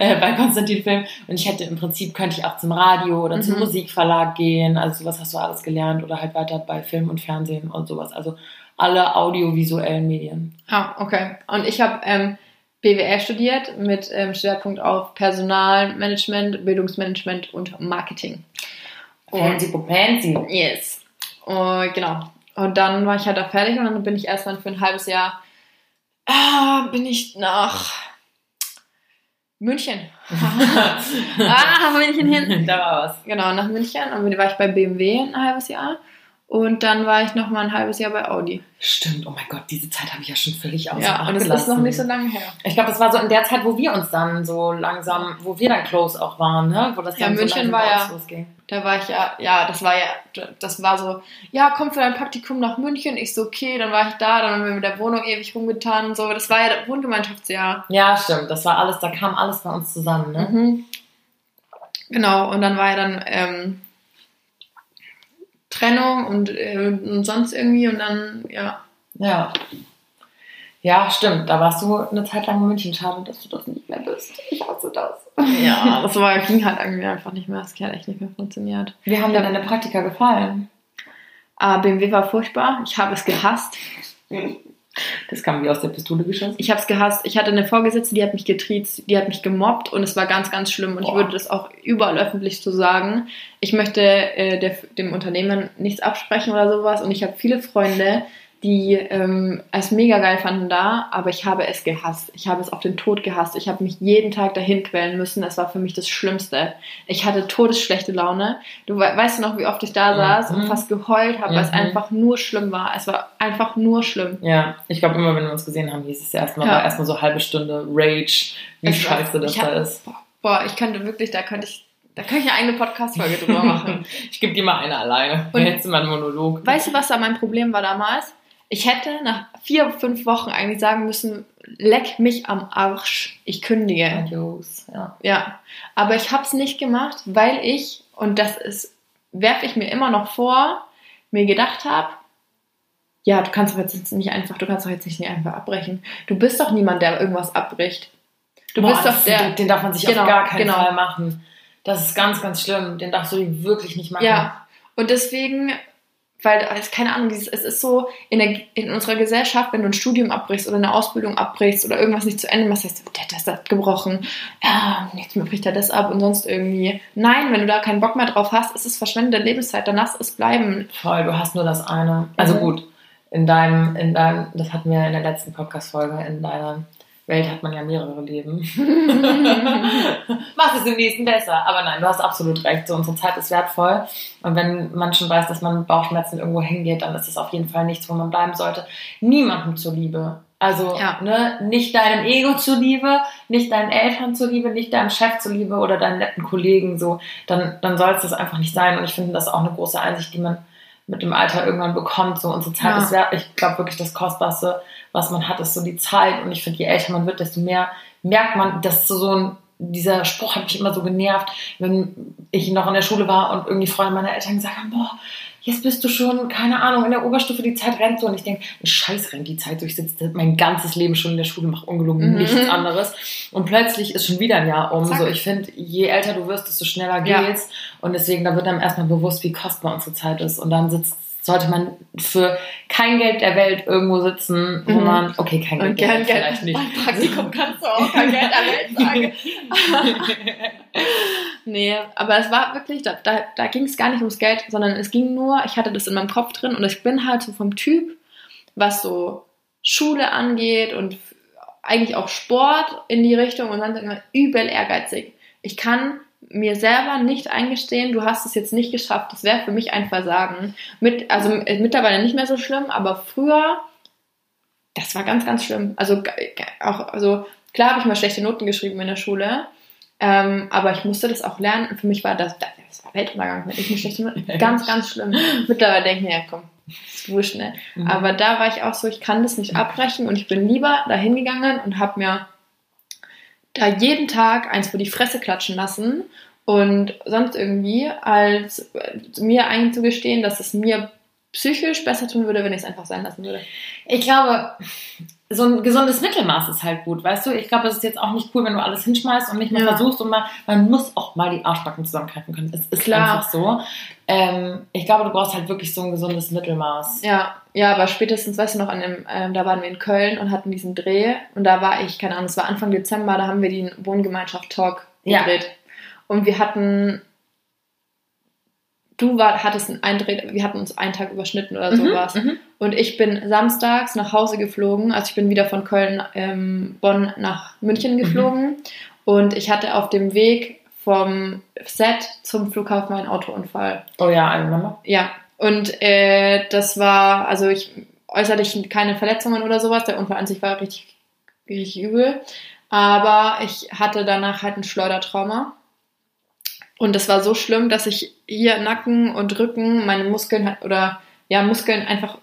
äh, bei Konstantin Film. Und ich hätte im Prinzip, könnte ich auch zum Radio oder mhm. zum Musikverlag gehen, also sowas hast du alles gelernt oder halt weiter bei Film und Fernsehen und sowas. Also alle audiovisuellen Medien. Ah, okay. Und ich habe ähm, BWL studiert mit ähm, Schwerpunkt auf Personalmanagement, Bildungsmanagement und Marketing. Fancy fancy. Yes. Und, genau. Und dann war ich halt da fertig und dann bin ich erstmal für ein halbes Jahr ah, bin ich nach München. ah, München hin. Da war was. Genau, nach München. Und dann war ich bei BMW ein halbes Jahr. Und dann war ich noch mal ein halbes Jahr bei Audi. Stimmt, oh mein Gott, diese Zeit habe ich ja schon völlig außer Ja, und es ist noch nicht so lange her. Ich glaube, das war so in der Zeit, wo wir uns dann so langsam, wo wir dann close auch waren, ne? Wo das ja, dann München so war ja, losging. da war ich ja, ja, das war ja, das war so, ja, komm für dein Praktikum nach München. Ich so, okay, dann war ich da, dann haben wir mit der Wohnung ewig rumgetan und so. Das war ja das Wohngemeinschaftsjahr. Ja, stimmt, das war alles, da kam alles bei uns zusammen, ne? Mhm. Genau, und dann war ja dann, ähm, Trennung und, äh, und sonst irgendwie und dann, ja, Ja. Ja, stimmt. Da warst du eine Zeit lang in München. Schade, dass du das nicht mehr bist. Ich hasse das. Ja, das war, ging halt irgendwie einfach nicht mehr. Das hat echt nicht mehr funktioniert. Wie haben dir deine Praktika gefallen? Ah, BMW war furchtbar. Ich habe es gehasst. Das kam wie aus der Pistole geschossen. Ich habe es gehasst. Ich hatte eine Vorgesetzte, die hat mich getriezt, die hat mich gemobbt und es war ganz, ganz schlimm. Und Boah. ich würde das auch überall öffentlich so sagen. Ich möchte äh, der, dem Unternehmen nichts absprechen oder sowas. Und ich habe viele Freunde, die ähm, es mega geil fanden da, aber ich habe es gehasst. Ich habe es auf den Tod gehasst. Ich habe mich jeden Tag dahin quälen müssen. Es war für mich das Schlimmste. Ich hatte todesschlechte Laune. Du we weißt noch, wie oft ich da saß mhm. und fast geheult habe, mhm. weil es mhm. einfach nur schlimm war. Es war einfach nur schlimm. Ja, ich glaube immer, wenn wir uns gesehen haben, hieß es erstmal ja. erstmal so halbe Stunde Rage, wie es scheiße das da ist. Boah, ich könnte wirklich, da könnte ich da kann ich eine Podcast-Folge drüber machen. ich gebe dir mal eine alleine. Und jetzt mal einen Monolog. Weißt du, was da mein Problem war damals? Ich hätte nach vier, fünf Wochen eigentlich sagen müssen, leck mich am Arsch, ich kündige. Adios, ja. Ja, aber ich habe es nicht gemacht, weil ich, und das ist, werfe ich mir immer noch vor, mir gedacht habe, ja, du kannst doch jetzt nicht einfach, du kannst doch jetzt nicht einfach abbrechen. Du bist doch niemand, der irgendwas abbricht. Du Boah, bist doch der. Den darf man sich genau, auf gar keinen genau. Fall machen. Das ist ganz, ganz schlimm. Den darfst du wirklich nicht machen. Ja. Und deswegen weil, also keine Ahnung, dieses, es ist so in, der, in unserer Gesellschaft, wenn du ein Studium abbrichst oder eine Ausbildung abbrichst oder irgendwas nicht zu Ende machst, heißt du, der hat das abgebrochen, ja, jetzt mehr bricht er das ab und sonst irgendwie. Nein, wenn du da keinen Bock mehr drauf hast, ist es verschwendete Lebenszeit, dann lass es bleiben. Voll, du hast nur das eine. Also mhm. gut, in deinem, in deinem, das hatten wir in der letzten Podcast-Folge, in deiner Welt hat man ja mehrere Leben. Mach es im nächsten besser. Aber nein, du hast absolut recht. So, unsere Zeit ist wertvoll. Und wenn man schon weiß, dass man mit Bauchschmerzen irgendwo hingeht, dann ist es auf jeden Fall nichts, wo man bleiben sollte. Niemandem zuliebe. Also ja. ne, nicht deinem Ego zuliebe, nicht deinen Eltern zuliebe, nicht deinem Chef zuliebe oder deinen netten Kollegen so, dann, dann soll es das einfach nicht sein. Und ich finde, das ist auch eine große Einsicht, die man mit dem Alter irgendwann bekommt. So unsere Zeit ja. ist wert. Ich glaube wirklich das Kostbarste, was man hat, ist so die Zeit. Und ich finde, je älter man wird, desto mehr merkt man, dass so, so ein dieser Spruch hat mich immer so genervt, wenn ich noch in der Schule war und irgendwie Freunde meiner Eltern gesagt haben, boah, jetzt bist du schon, keine Ahnung, in der Oberstufe, die Zeit rennt so. Und ich denke, scheiß rennt die Zeit so. Ich sitze mein ganzes Leben schon in der Schule, mache ungelogen mhm. nichts anderes. Und plötzlich ist schon wieder ein Jahr um. So, ich finde, je älter du wirst, desto schneller geht's. Ja. Und deswegen, da wird einem erstmal bewusst, wie kostbar unsere Zeit ist. Und dann sitzt sollte man für kein Geld der Welt irgendwo sitzen, wo mhm. man, okay, kein Geld, Geld, Geld vielleicht nicht. Beim Praktikum kannst du auch kein Geld der Welt sagen. nee, aber es war wirklich, da, da, da ging es gar nicht ums Geld, sondern es ging nur, ich hatte das in meinem Kopf drin und ich bin halt so vom Typ, was so Schule angeht und eigentlich auch Sport in die Richtung und dann immer übel ehrgeizig. Ich kann mir selber nicht eingestehen, du hast es jetzt nicht geschafft, das wäre für mich ein Versagen. Mit, also äh, mittlerweile nicht mehr so schlimm, aber früher, das war ganz, ganz schlimm. Also auch, also klar habe ich mal schlechte Noten geschrieben in der Schule, ähm, aber ich musste das auch lernen und für mich war das, das war Weltuntergang, wenn ich eine schlechte Noten, ganz, ganz schlimm. Mittlerweile denke ich mir, ja komm, ist wurscht, ne? Mhm. Aber da war ich auch so, ich kann das nicht abbrechen und ich bin lieber dahin gegangen und habe mir da jeden Tag eins vor die Fresse klatschen lassen und sonst irgendwie, als äh, mir einzugestehen, dass es mir psychisch besser tun würde, wenn ich es einfach sein lassen würde. Ich glaube, so ein gesundes Mittelmaß ist halt gut, weißt du? Ich glaube, es ist jetzt auch nicht cool, wenn du alles hinschmeißt und nicht mehr ja. versuchst und mal, man muss auch mal die Arschbacken zusammenkneifen können. Es ist Klar. einfach so. Ähm, ich glaube, du brauchst halt wirklich so ein gesundes Mittelmaß. Ja, ja, aber spätestens, weißt du noch, an dem, ähm, da waren wir in Köln und hatten diesen Dreh und da war ich, keine Ahnung, es war Anfang Dezember, da haben wir den Wohngemeinschaft Talk gedreht. Ja. Und wir hatten du war, hattest einen Eindreh, wir hatten uns einen Tag überschnitten oder mhm, sowas. Mhm, und ich bin samstags nach Hause geflogen, also ich bin wieder von Köln, ähm, Bonn nach München mhm. geflogen. Mhm. Und ich hatte auf dem Weg vom Set zum Flughafen einen Autounfall. Oh ja, eine Mama? Ja. Und äh, das war, also ich äußerlich keine Verletzungen oder sowas. Der Unfall an sich war richtig, richtig übel. Aber ich hatte danach halt ein Schleudertrauma. Und das war so schlimm, dass ich hier Nacken und Rücken, meine Muskeln oder ja, Muskeln einfach,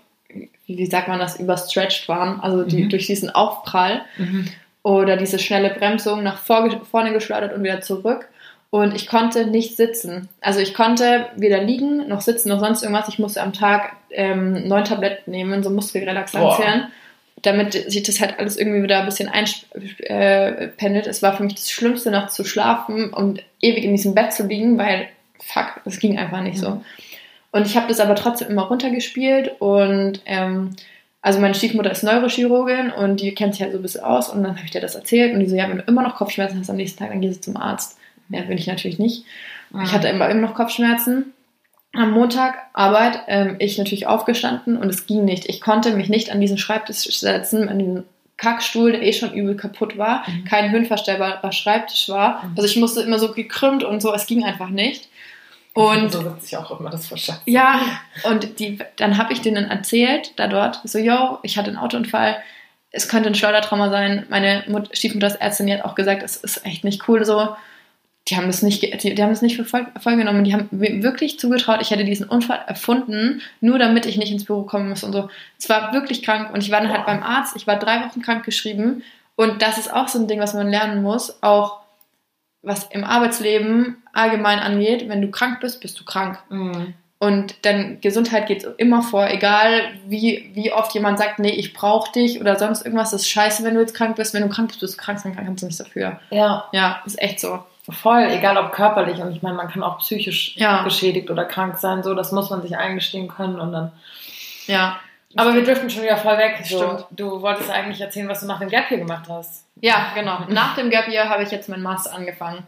wie sagt man das, überstretched waren. Also die, mhm. durch diesen Aufprall mhm. oder diese schnelle Bremsung nach vor, vorne geschleudert und wieder zurück. und ich konnte nicht sitzen. Also ich konnte weder liegen, noch sitzen, noch sonst irgendwas. Ich musste am Tag ähm, neun Tabletten nehmen, so Muskelrelaxantien, damit sich das halt alles irgendwie wieder ein bisschen einpendelt. Äh, es war für mich das Schlimmste, noch zu schlafen und ewig in diesem Bett zu liegen, weil, fuck, das ging einfach nicht so. Und ich habe das aber trotzdem immer runtergespielt und ähm, also meine Stiefmutter ist Neurochirurgin und die kennt sich halt so ein bisschen aus und dann habe ich dir das erzählt und die so, ja, wenn du immer noch Kopfschmerzen hast am nächsten Tag, dann gehst du zum Arzt. Ja, bin ich natürlich nicht. Ich ah. hatte immer, immer noch Kopfschmerzen. Am Montag Arbeit, ähm, ich natürlich aufgestanden und es ging nicht. Ich konnte mich nicht an diesen Schreibtisch setzen, an diesen Kackstuhl, der eh schon übel kaputt war, mhm. kein höhenverstellbarer Schreibtisch war. Mhm. Also ich musste immer so gekrümmt und so, es ging einfach nicht. Und so wird sich auch immer das verschafft. Ja, und die, dann habe ich denen erzählt, da dort, so, yo, ich hatte einen Autounfall, es könnte ein Schleudertrauma sein. Meine Mut Stiefmuttersärztin, die hat auch gesagt, es ist echt nicht cool so die haben das nicht, die, die haben das nicht für voll, voll genommen. Die haben wirklich zugetraut, ich hätte diesen Unfall erfunden, nur damit ich nicht ins Büro kommen muss und so. Es war wirklich krank und ich war dann halt beim Arzt. Ich war drei Wochen krank geschrieben und das ist auch so ein Ding, was man lernen muss, auch was im Arbeitsleben allgemein angeht. Wenn du krank bist, bist du krank. Mhm. Und dann Gesundheit geht immer vor, egal wie, wie oft jemand sagt, nee, ich brauche dich oder sonst irgendwas, das ist scheiße, wenn du jetzt krank bist. Wenn du krank bist, bist du krank, dann kannst du nichts dafür. Ja. Ja, ist echt so. Voll, egal ob körperlich. Und ich meine, man kann auch psychisch ja. geschädigt oder krank sein. So, das muss man sich eingestehen können und dann. Ja. Aber wir driften schon wieder voll weg. So, Stimmt. Du wolltest eigentlich erzählen, was du nach dem Gap Year gemacht hast. Ja, genau. Nach dem Gap Year habe ich jetzt meinen Master angefangen.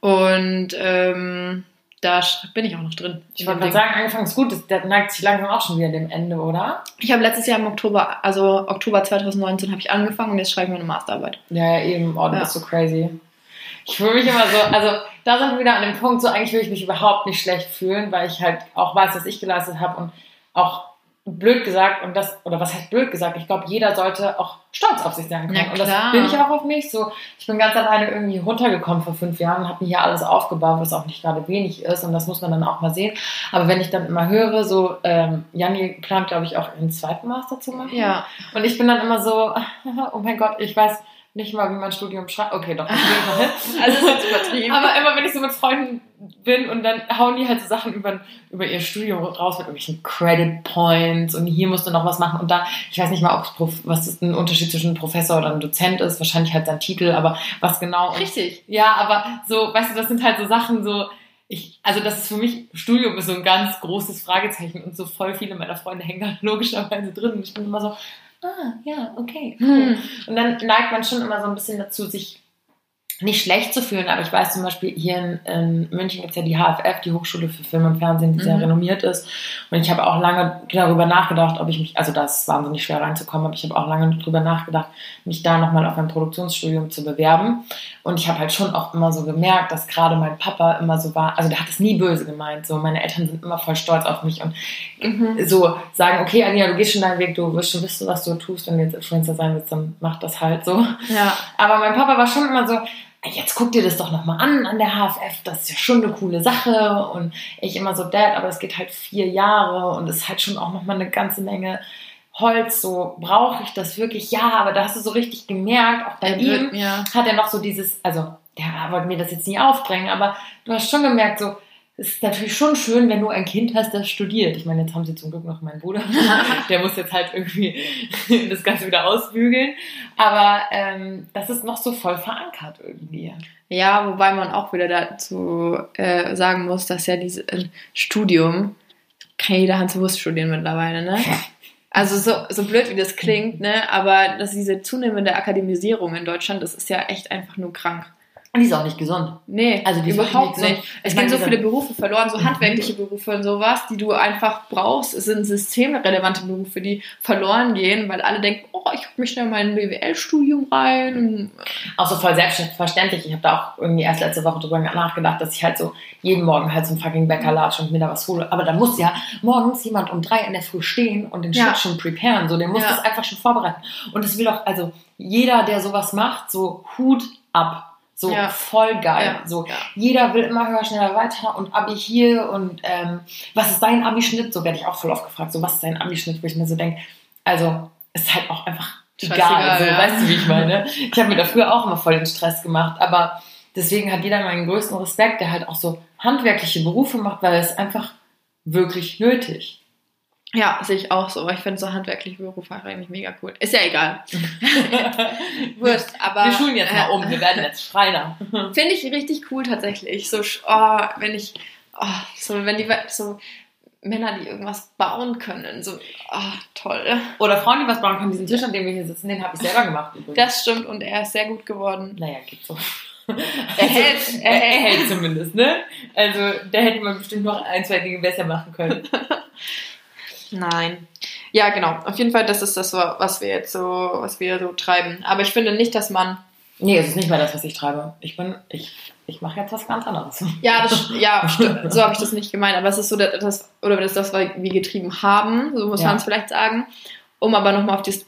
Und ähm, da bin ich auch noch drin. Ich wollte gerade sagen, angefangen ist gut. Das neigt sich langsam auch schon wieder dem Ende, oder? Ich habe letztes Jahr im Oktober, also Oktober 2019 habe ich angefangen und jetzt schreibe ich meine Masterarbeit. Ja, ja eben. Oh, das ja. ist so crazy. Ich fühle mich immer so, also da sind wir wieder an dem Punkt, so eigentlich will ich mich überhaupt nicht schlecht fühlen, weil ich halt auch weiß, was ich geleistet habe und auch blöd gesagt und das, oder was heißt blöd gesagt, ich glaube, jeder sollte auch stolz auf sich sein können. Ja, und das bin ich auch auf mich. So, ich bin ganz alleine irgendwie runtergekommen vor fünf Jahren und habe mir hier alles aufgebaut, was auch nicht gerade wenig ist und das muss man dann auch mal sehen. Aber wenn ich dann immer höre, so, ähm, Janni plant, glaube ich, auch einen zweiten Master zu machen. Ja. Und ich bin dann immer so, oh mein Gott, ich weiß, nicht mal, wie mein Studium schreibt. Okay, doch. also ist übertrieben. Aber immer, wenn ich so mit Freunden bin und dann hauen die halt so Sachen über, über ihr Studium raus mit irgendwelchen Credit Points und hier musst du noch was machen und da, ich weiß nicht mal, ob was ist ein Unterschied zwischen einem Professor oder einem Dozent ist, wahrscheinlich halt sein Titel, aber was genau. Richtig. ja, aber so, weißt du, das sind halt so Sachen so, ich, also das ist für mich, Studium ist so ein ganz großes Fragezeichen und so voll viele meiner Freunde hängen da logischerweise drin und ich bin immer so, ah, ja, okay. Cool. Hm. Und dann neigt man schon immer so ein bisschen dazu, sich nicht schlecht zu fühlen, aber ich weiß zum Beispiel, hier in, in München gibt es ja die HFF, die Hochschule für Film und Fernsehen, die mhm. sehr renommiert ist. Und ich habe auch lange darüber nachgedacht, ob ich mich, also das ist wahnsinnig schwer reinzukommen, aber ich habe auch lange darüber nachgedacht, mich da nochmal auf ein Produktionsstudium zu bewerben. Und ich habe halt schon auch immer so gemerkt, dass gerade mein Papa immer so war, also der hat es nie böse gemeint. So, meine Eltern sind immer voll stolz auf mich und mhm. so sagen, okay, Anja, du gehst schon deinen Weg, du wirst schon wissen, was du tust, wenn du jetzt Influencer sein willst, dann mach das halt so. Ja. Aber mein Papa war schon immer so, jetzt guck dir das doch nochmal an an der HFF, das ist ja schon eine coole Sache. Und ich immer so, Dad, aber es geht halt vier Jahre und es ist halt schon auch nochmal eine ganze Menge Holz, so brauche ich das wirklich? Ja, aber da hast du so richtig gemerkt, auch bei ihm ja. hat er noch so dieses, also der wollte mir das jetzt nie aufdrängen, aber du hast schon gemerkt, so, es ist natürlich schon schön, wenn du ein Kind hast, das studiert. Ich meine, jetzt haben sie zum Glück noch meinen Bruder. Der muss jetzt halt irgendwie das Ganze wieder ausbügeln. Aber ähm, das ist noch so voll verankert irgendwie. Ja, wobei man auch wieder dazu äh, sagen muss, dass ja dieses äh, Studium kann jeder Hans Wurst studieren mittlerweile, ne? Also so, so blöd wie das klingt, ne? Aber dass diese zunehmende Akademisierung in Deutschland, das ist ja echt einfach nur krank. Und die ist auch nicht gesund. Nee, also die überhaupt nicht. nicht. Es gehen so viele Berufe verloren, so handwerkliche Berufe und sowas, die du einfach brauchst. Es sind systemrelevante Berufe, die verloren gehen, weil alle denken, oh, ich gucke mich schnell in mein BWL-Studium rein. Auch so voll selbstverständlich. Ich habe da auch irgendwie erst letzte Woche drüber nachgedacht, dass ich halt so jeden Morgen halt zum fucking Bäcker latsche und mir da was hole. Aber da muss ja morgens jemand um drei in der Früh stehen und den ja. Shit schon preparen. So, der muss ja. das einfach schon vorbereiten. Und es will doch, also jeder, der sowas macht, so Hut ab so ja. voll geil. Ja. So, ja. jeder will immer höher, schneller, weiter und Abi hier und ähm, was ist dein Abi-Schnitt? So werde ich auch voll oft gefragt. So, was ist dein Abi-Schnitt? Wo ich mir so denke, also ist halt auch einfach egal. egal so, Weißt du, wie ich meine? Ich habe mir da früher auch immer voll den Stress gemacht, aber deswegen hat jeder meinen größten Respekt, der halt auch so handwerkliche Berufe macht, weil es einfach wirklich nötig. Ja, sehe ich auch so. Ich finde so handwerkliche Berufe eigentlich mega cool. Ist ja egal. Wurscht, aber. Wir schulen jetzt mal um, wir werden jetzt Schreiner. Finde ich richtig cool tatsächlich. So, oh, wenn ich, oh, so, wenn die, so, Männer, die irgendwas bauen können. So, oh, toll. Oder Frauen, die was bauen können. Diesen Tisch, an dem wir hier sitzen, den habe ich selber gemacht. Übrigens. Das stimmt und er ist sehr gut geworden. Naja, geht so. Er hält, er hält. Er hält zumindest, ne? Also, da hätte man bestimmt noch ein, zwei Dinge besser machen können. Nein. Ja, genau. Auf jeden Fall, das ist das, was wir jetzt so, was wir so treiben. Aber ich finde nicht, dass man. Nee, es ist nicht mal das, was ich treibe. Ich bin, ich, ich mache jetzt was ganz anderes. Ja, das, ja, so habe ich das nicht gemeint. Aber es ist so, das, oder das, das, was wir getrieben haben, so muss ja. man es vielleicht sagen. Um aber nochmal auf das,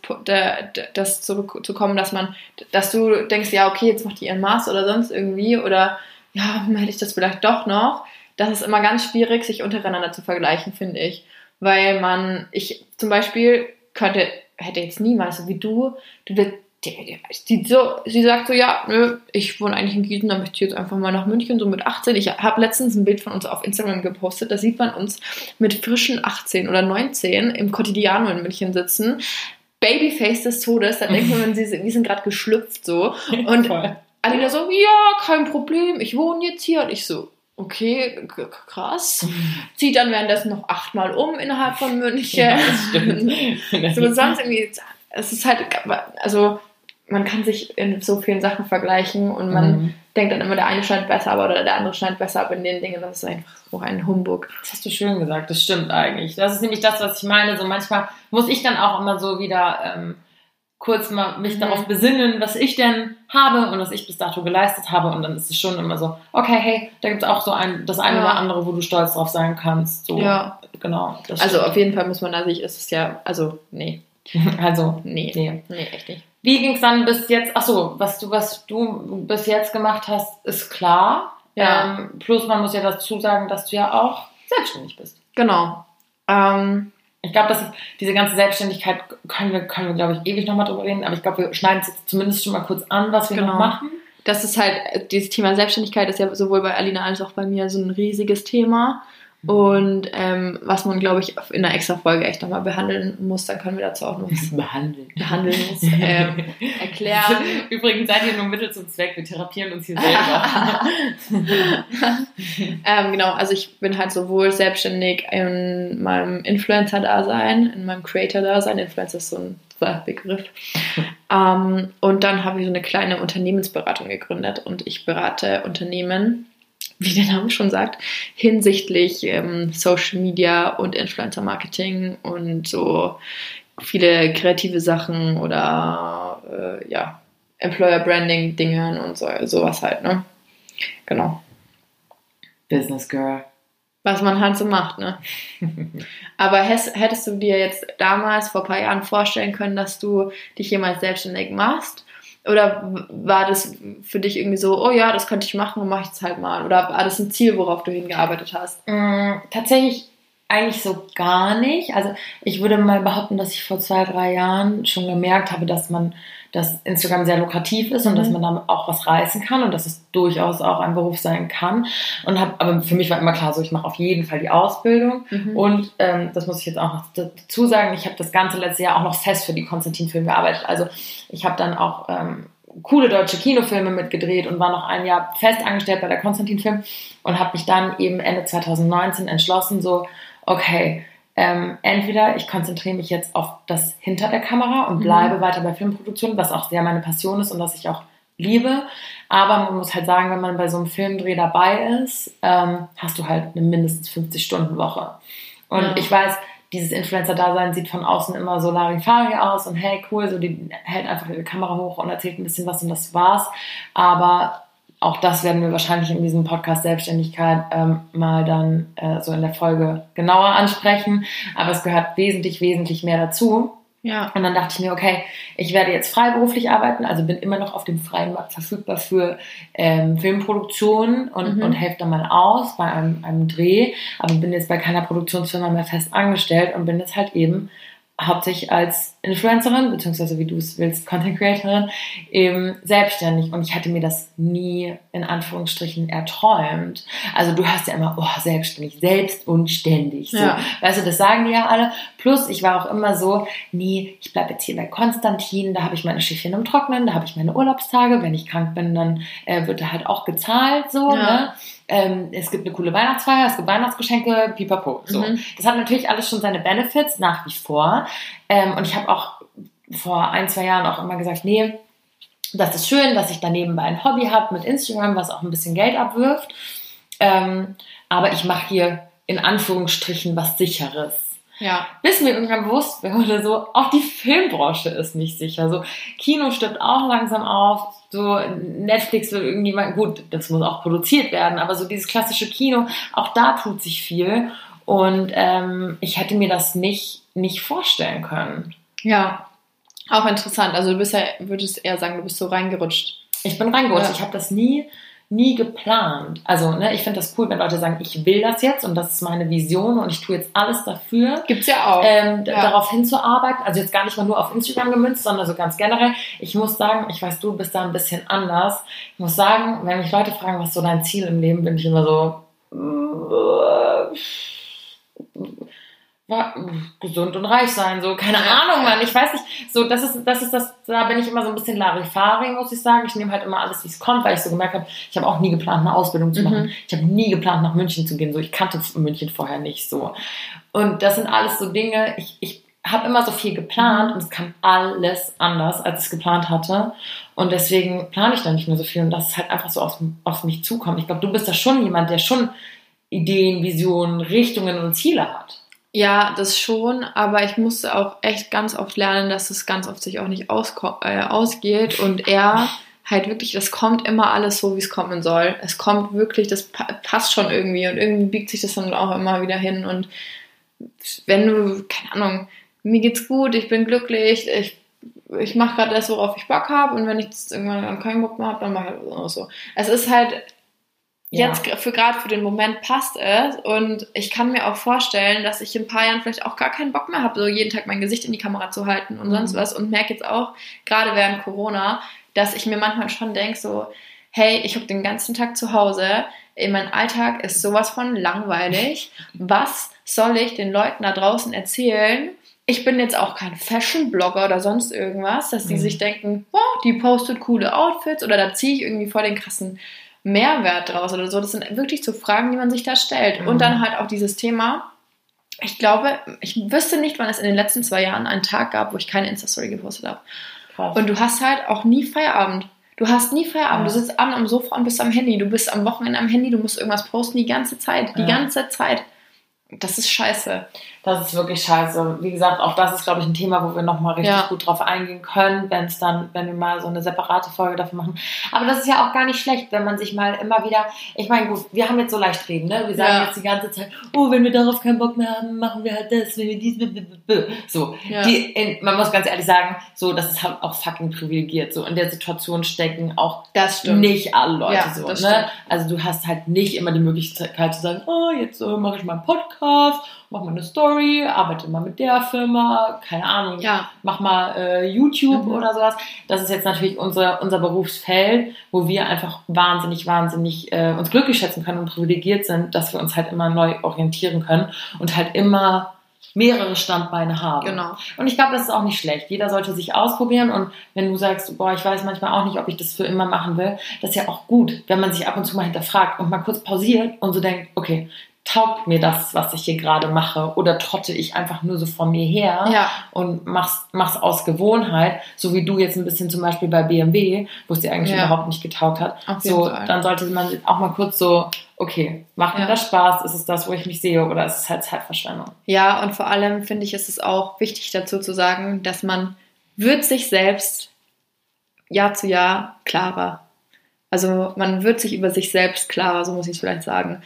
das zurückzukommen, dass man, dass du denkst, ja, okay, jetzt macht die ihren Master oder sonst irgendwie, oder ja, hätte ich das vielleicht doch noch. Das ist immer ganz schwierig, sich untereinander zu vergleichen, finde ich weil man, ich zum Beispiel könnte, hätte jetzt niemals, so wie du, du die, die, so, sie sagt so, ja, nö, ich wohne eigentlich in Gießen, dann möchte ich jetzt einfach mal nach München, so mit 18. Ich habe letztens ein Bild von uns auf Instagram gepostet, da sieht man uns mit frischen 18 oder 19 im Cotidiano in München sitzen. Babyface des Todes, da denkt man, sie sind, die sind gerade geschlüpft so. Und Alina so, ja, kein Problem, ich wohne jetzt hier. Und ich so, okay, krass. Zieht dann währenddessen noch achtmal um innerhalb von München. Ja, das stimmt. so, sonst irgendwie, es ist halt, also man kann sich in so vielen Sachen vergleichen und man mhm. denkt dann immer, der eine scheint besser, aber oder der andere scheint besser, aber in den Dingen, das ist einfach so ein Humbug. Das hast du schön gesagt, das stimmt eigentlich. Das ist nämlich das, was ich meine. So manchmal muss ich dann auch immer so wieder ähm, kurz mal mich mhm. darauf besinnen, was ich denn habe und was ich bis dato geleistet habe. Und dann ist es schon immer so, okay, hey, da gibt es auch so ein, das eine ja. oder andere, wo du stolz drauf sein kannst. So, ja. Genau. also auf jeden Fall muss man da sich, ist es ja, also nee. also, nee. Nee, nee echt nicht. Wie ging es dann bis jetzt? Ach so, was du, was du bis jetzt gemacht hast, ist klar. Ja. Ähm, plus man muss ja dazu sagen, dass du ja auch selbstständig bist. Genau. Ähm, ich glaube, dass diese ganze Selbstständigkeit können wir, können wir glaube ich, ewig nochmal drüber reden, aber ich glaube, wir schneiden es jetzt zumindest schon mal kurz an, was wir genau. noch machen. Das ist halt, dieses Thema Selbstständigkeit ist ja sowohl bei Alina als auch bei mir so ein riesiges Thema. Und ähm, was man, glaube ich, in einer extra Folge echt nochmal behandeln muss, dann können wir dazu auch noch was behandeln, behandeln muss, ähm, erklären. Übrigens seid ihr nur Mittel zum Zweck, wir therapieren uns hier selber. ähm, genau, also ich bin halt sowohl selbstständig in meinem Influencer-Dasein, in meinem Creator-Dasein, Influencer ist so ein Begriff. ähm, und dann habe ich so eine kleine Unternehmensberatung gegründet und ich berate Unternehmen wie der Name schon sagt, hinsichtlich ähm, Social Media und Influencer Marketing und so viele kreative Sachen oder äh, ja, Employer Branding Dingen und so, sowas halt, ne? Genau. Business Girl. Was man halt so macht, ne? Aber hättest du dir jetzt damals vor ein paar Jahren vorstellen können, dass du dich jemals selbstständig machst? Oder war das für dich irgendwie so, oh ja, das könnte ich machen mache ich es halt mal? Oder war das ein Ziel, worauf du hingearbeitet hast? Mm, tatsächlich eigentlich so gar nicht. Also ich würde mal behaupten, dass ich vor zwei, drei Jahren schon gemerkt habe, dass man dass Instagram sehr lukrativ ist und dass mhm. man damit auch was reißen kann und dass es durchaus auch ein Beruf sein kann. Und hab, aber für mich war immer klar so, ich mache auf jeden Fall die Ausbildung. Mhm. Und ähm, das muss ich jetzt auch noch dazu sagen, ich habe das ganze letzte Jahr auch noch fest für die Konstantin-Film gearbeitet. Also ich habe dann auch ähm, coole deutsche Kinofilme mitgedreht und war noch ein Jahr fest angestellt bei der Konstantin Film und habe mich dann eben Ende 2019 entschlossen, so, okay, ähm, entweder ich konzentriere mich jetzt auf das hinter der Kamera und mhm. bleibe mhm. weiter bei Filmproduktion, was auch sehr meine Passion ist und was ich auch liebe. Aber man muss halt sagen, wenn man bei so einem Filmdreh dabei ist, ähm, hast du halt eine mindestens 50-Stunden-Woche. Und ja. ich weiß, dieses Influencer-Dasein sieht von außen immer so Larifari aus und hey, cool, so die hält einfach ihre Kamera hoch und erzählt ein bisschen was und das war's. Aber auch das werden wir wahrscheinlich in diesem Podcast Selbstständigkeit ähm, mal dann äh, so in der Folge genauer ansprechen. Aber es gehört wesentlich, wesentlich mehr dazu. Ja. Und dann dachte ich mir, okay, ich werde jetzt freiberuflich arbeiten, also bin immer noch auf dem freien Markt verfügbar für ähm, Filmproduktionen und, mhm. und helfe dann mal aus bei einem, einem Dreh, aber bin jetzt bei keiner Produktionsfirma mehr fest angestellt und bin jetzt halt eben hauptsächlich als Influencerin, beziehungsweise wie du es willst, Content Creatorin, eben selbstständig. Und ich hatte mir das nie in Anführungsstrichen erträumt. Also du hast ja immer, oh, selbstständig, selbst und ständig. So. Ja. Weißt du, das sagen die ja alle. Plus, ich war auch immer so, nee, ich bleibe jetzt hier bei Konstantin, da habe ich meine Schiffchen im Trocknen, da habe ich meine Urlaubstage. Wenn ich krank bin, dann äh, wird da halt auch gezahlt. So, ja. ne? ähm, es gibt eine coole Weihnachtsfeier, es gibt Weihnachtsgeschenke, pipapo. So. Mhm. Das hat natürlich alles schon seine Benefits nach wie vor. Ähm, und ich habe auch vor ein, zwei Jahren auch immer gesagt, nee, das ist schön, dass ich daneben ein Hobby habe mit Instagram, was auch ein bisschen Geld abwirft. Ähm, aber ich mache hier in Anführungsstrichen was Sicheres. Ja. Bis mir irgendwann bewusst wurde, so, auch die Filmbranche ist nicht sicher. So, Kino stirbt auch langsam auf. So, Netflix will irgendjemand, gut, das muss auch produziert werden, aber so dieses klassische Kino, auch da tut sich viel. Und ähm, ich hätte mir das nicht, nicht vorstellen können. Ja, auch interessant. Also du bist ja, würdest eher sagen, du bist so reingerutscht. Ich bin reingerutscht. Ja. Ich habe das nie, nie geplant. Also, ne, ich finde das cool, wenn Leute sagen, ich will das jetzt und das ist meine Vision und ich tue jetzt alles dafür. Gibt's ja auch. Ähm, ja. Darauf hinzuarbeiten. Also jetzt gar nicht mal nur auf Instagram gemünzt, sondern so ganz generell. Ich muss sagen, ich weiß, du bist da ein bisschen anders. Ich muss sagen, wenn mich Leute fragen, was so dein Ziel im Leben, bin ich immer so, äh, ja, gesund und reich sein, so, keine Ahnung, Mann, ich weiß nicht, so, das ist, das ist das, da bin ich immer so ein bisschen Larifari, muss ich sagen, ich nehme halt immer alles, wie es kommt, weil ich so gemerkt habe, ich habe auch nie geplant, eine Ausbildung zu machen, mhm. ich habe nie geplant, nach München zu gehen, so, ich kannte München vorher nicht, so, und das sind alles so Dinge, ich, ich habe immer so viel geplant und es kam alles anders, als ich es geplant hatte. Und deswegen plane ich da nicht mehr so viel und das ist halt einfach so auf, auf mich zukommt. Ich glaube, du bist da schon jemand, der schon Ideen, Visionen, Richtungen und Ziele hat. Ja, das schon, aber ich musste auch echt ganz oft lernen, dass es ganz oft sich auch nicht äh, ausgeht und er halt wirklich, das kommt immer alles so, wie es kommen soll. Es kommt wirklich, das pa passt schon irgendwie und irgendwie biegt sich das dann auch immer wieder hin und wenn du, keine Ahnung, mir geht's gut, ich bin glücklich, ich, ich mache gerade das, worauf ich Bock habe und wenn ich irgendwann keinen Bock mehr habe, dann mache ich das auch so. Es ist halt jetzt für gerade für den Moment passt es und ich kann mir auch vorstellen, dass ich in ein paar Jahren vielleicht auch gar keinen Bock mehr habe, so jeden Tag mein Gesicht in die Kamera zu halten und mhm. sonst was und merke jetzt auch gerade während Corona, dass ich mir manchmal schon denke so, hey, ich hocke den ganzen Tag zu Hause, mein Alltag ist sowas von langweilig. Was soll ich den Leuten da draußen erzählen? Ich bin jetzt auch kein Fashion-Blogger oder sonst irgendwas, dass die mhm. sich denken, oh, die postet coole Outfits oder da ziehe ich irgendwie vor den krassen Mehrwert draus oder so? Das sind wirklich so Fragen, die man sich da stellt. Mhm. Und dann halt auch dieses Thema. Ich glaube, ich wüsste nicht, wann es in den letzten zwei Jahren einen Tag gab, wo ich keine Insta-Story gepostet habe. Krass. Und du hast halt auch nie Feierabend. Du hast nie Feierabend. Ja. Du sitzt abends am Sofa und bist am Handy. Du bist am Wochenende am Handy. Du musst irgendwas posten die ganze Zeit. Die ja. ganze Zeit. Das ist scheiße. Das ist wirklich scheiße. Wie gesagt, auch das ist, glaube ich, ein Thema, wo wir nochmal richtig ja. gut drauf eingehen können, wenn es dann, wenn wir mal so eine separate Folge dafür machen. Aber das ist ja auch gar nicht schlecht, wenn man sich mal immer wieder, ich meine, gut, wir haben jetzt so leicht reden, ne? Wir sagen ja. jetzt die ganze Zeit, oh, wenn wir darauf keinen Bock mehr haben, machen wir halt das, wenn wir dies, so. Ja. Die, in, man muss ganz ehrlich sagen, so, das ist halt auch fucking privilegiert. So, in der Situation stecken auch nicht alle Leute so, ne? Also du hast halt nicht immer die Möglichkeit zu sagen, oh, jetzt äh, mache ich mal einen Podcast mach mal eine Story, arbeite mal mit der Firma, keine Ahnung, ja. mach mal äh, YouTube mhm. oder sowas. Das ist jetzt natürlich unser, unser Berufsfeld, wo wir einfach wahnsinnig, wahnsinnig äh, uns glücklich schätzen können und privilegiert sind, dass wir uns halt immer neu orientieren können und halt immer mehrere Standbeine haben. Genau. Und ich glaube, das ist auch nicht schlecht. Jeder sollte sich ausprobieren und wenn du sagst, boah, ich weiß manchmal auch nicht, ob ich das für immer machen will, das ist ja auch gut, wenn man sich ab und zu mal hinterfragt und mal kurz pausiert und so denkt, okay, taugt mir das, was ich hier gerade mache? Oder trotte ich einfach nur so vor mir her ja. und mach's, mach's aus Gewohnheit, so wie du jetzt ein bisschen zum Beispiel bei BMW, wo es dir eigentlich ja. überhaupt nicht getaugt hat. so, Fall. dann sollte man auch mal kurz so, okay, macht mir das Spaß? Ist es das, wo ich mich sehe? Oder ist es halt Zeitverschwendung? Ja, und vor allem finde ich, ist es auch wichtig dazu zu sagen, dass man wird sich selbst Jahr zu Jahr klarer. Also man wird sich über sich selbst klarer, so muss ich es vielleicht sagen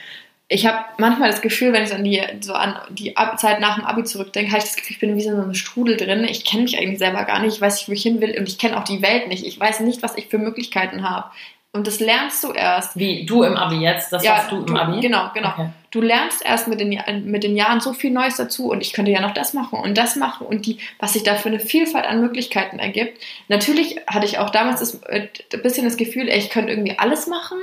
ich habe manchmal das Gefühl, wenn ich an die, so an die Zeit nach dem Abi zurückdenke, habe ich das Gefühl, ich bin wie so in einem Strudel drin. Ich kenne mich eigentlich selber gar nicht, ich weiß nicht, wo ich hin will und ich kenne auch die Welt nicht. Ich weiß nicht, was ich für Möglichkeiten habe. Und das lernst du erst. Wie, du im Abi jetzt? Das Ja, hast du im du- Abi? genau, genau. Okay. Du lernst erst mit den, mit den Jahren so viel Neues dazu und ich könnte ja noch das machen und das machen und die, was sich da für eine Vielfalt an Möglichkeiten ergibt. Natürlich hatte ich auch damals das, äh, ein bisschen das Gefühl, ey, ich könnte irgendwie alles machen,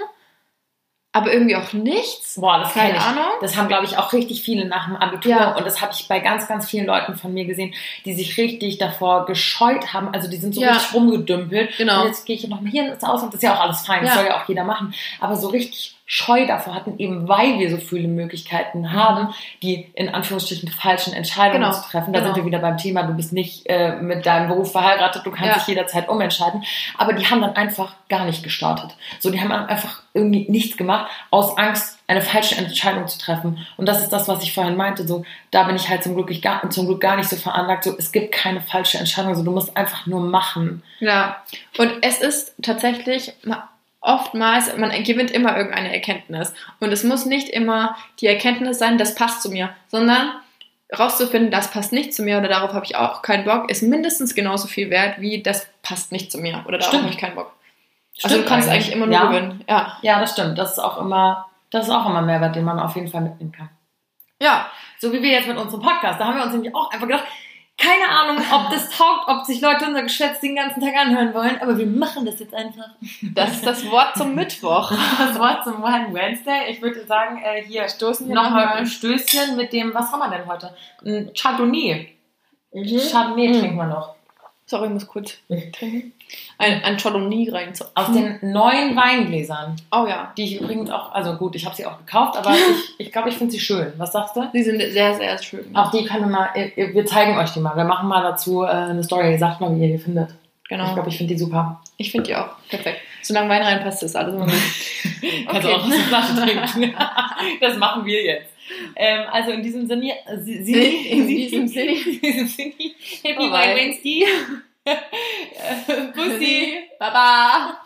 aber irgendwie auch nichts. Boah, das Keine ich. Ahnung. Das haben, glaube ich, auch richtig viele nach dem Abitur. Ja. Und das habe ich bei ganz, ganz vielen Leuten von mir gesehen, die sich richtig davor gescheut haben. Also die sind so Ja. richtig rumgedümpelt. Genau. Und jetzt gehe ich noch mal hier ins Aus und das ist ja auch alles fein. Das Ja. soll ja auch jeder machen. Aber so richtig Scheu davor hatten, eben weil wir so viele Möglichkeiten haben, die in Anführungsstrichen falschen Entscheidungen Genau. zu treffen. Da Genau. sind wir wieder beim Thema, du bist nicht äh, mit deinem Beruf verheiratet, du kannst Ja. dich jederzeit umentscheiden. Aber die haben dann einfach gar nicht gestartet. So, die haben einfach irgendwie nichts gemacht, aus Angst, eine falsche Entscheidung zu treffen. Und das ist das, was ich vorhin meinte. So, da bin ich halt zum Glück, ich gar, zum Glück gar nicht so veranlagt. So, es gibt keine falsche Entscheidung. So, du musst einfach nur machen. Ja, und es ist tatsächlich oftmals, man gewinnt immer irgendeine Erkenntnis. Und es muss nicht immer die Erkenntnis sein, das passt zu mir, sondern rauszufinden, das passt nicht zu mir oder darauf habe ich auch keinen Bock, ist mindestens genauso viel wert wie das passt nicht zu mir oder darauf Stimmt. habe ich keinen Bock. also du Stimmt kannst eigentlich immer nur ja. gewinnen. Ja. Ja, das stimmt. Das ist auch immer, das ist auch immer Mehrwert, den man auf jeden Fall mitnehmen kann. Ja, So wie wir jetzt mit unserem Podcast. Da haben wir uns nämlich auch einfach gedacht, keine Ahnung, ob das taugt, ob sich Leute unser Geschwätz den ganzen Tag anhören wollen, aber wir machen das jetzt einfach. das ist das Wort zum Mittwoch. Das Wort zum One Wednesday. Ich würde sagen, äh, hier Stoßen nochmal nochmal. ein Stößchen mit dem, was haben wir denn heute? Ein Chardonnay. Mhm. Chardonnay Mhm. trinken wir noch. Sorry, ich muss kurz trinken. Ein, ein Chardonnay rein. zu- Aus den neuen Weingläsern, Oh ja. die ich übrigens auch, also gut, ich habe sie auch gekauft, aber ich, ich glaube, ich finde sie schön. Was sagst du? Die sind sehr, sehr schön. Auch die können wir mal, äh, wir zeigen euch die mal. Wir machen mal dazu äh, eine Story. Sagt mal, wie ihr die findet. Genau. Ich glaube, ich finde die super. Ich finde die auch perfekt. Solange Wein reinpasst, ist alles immer gut. Kannst du Okay. auch der Flasche trinken. das machen wir jetzt. Ähm, also in diesem Sinne, äh, Sie- Sie- In diesem Sinne. in diesem Sinne, Happy Oh, Wine bye. Wednesday. Äh, Bussi. Baba.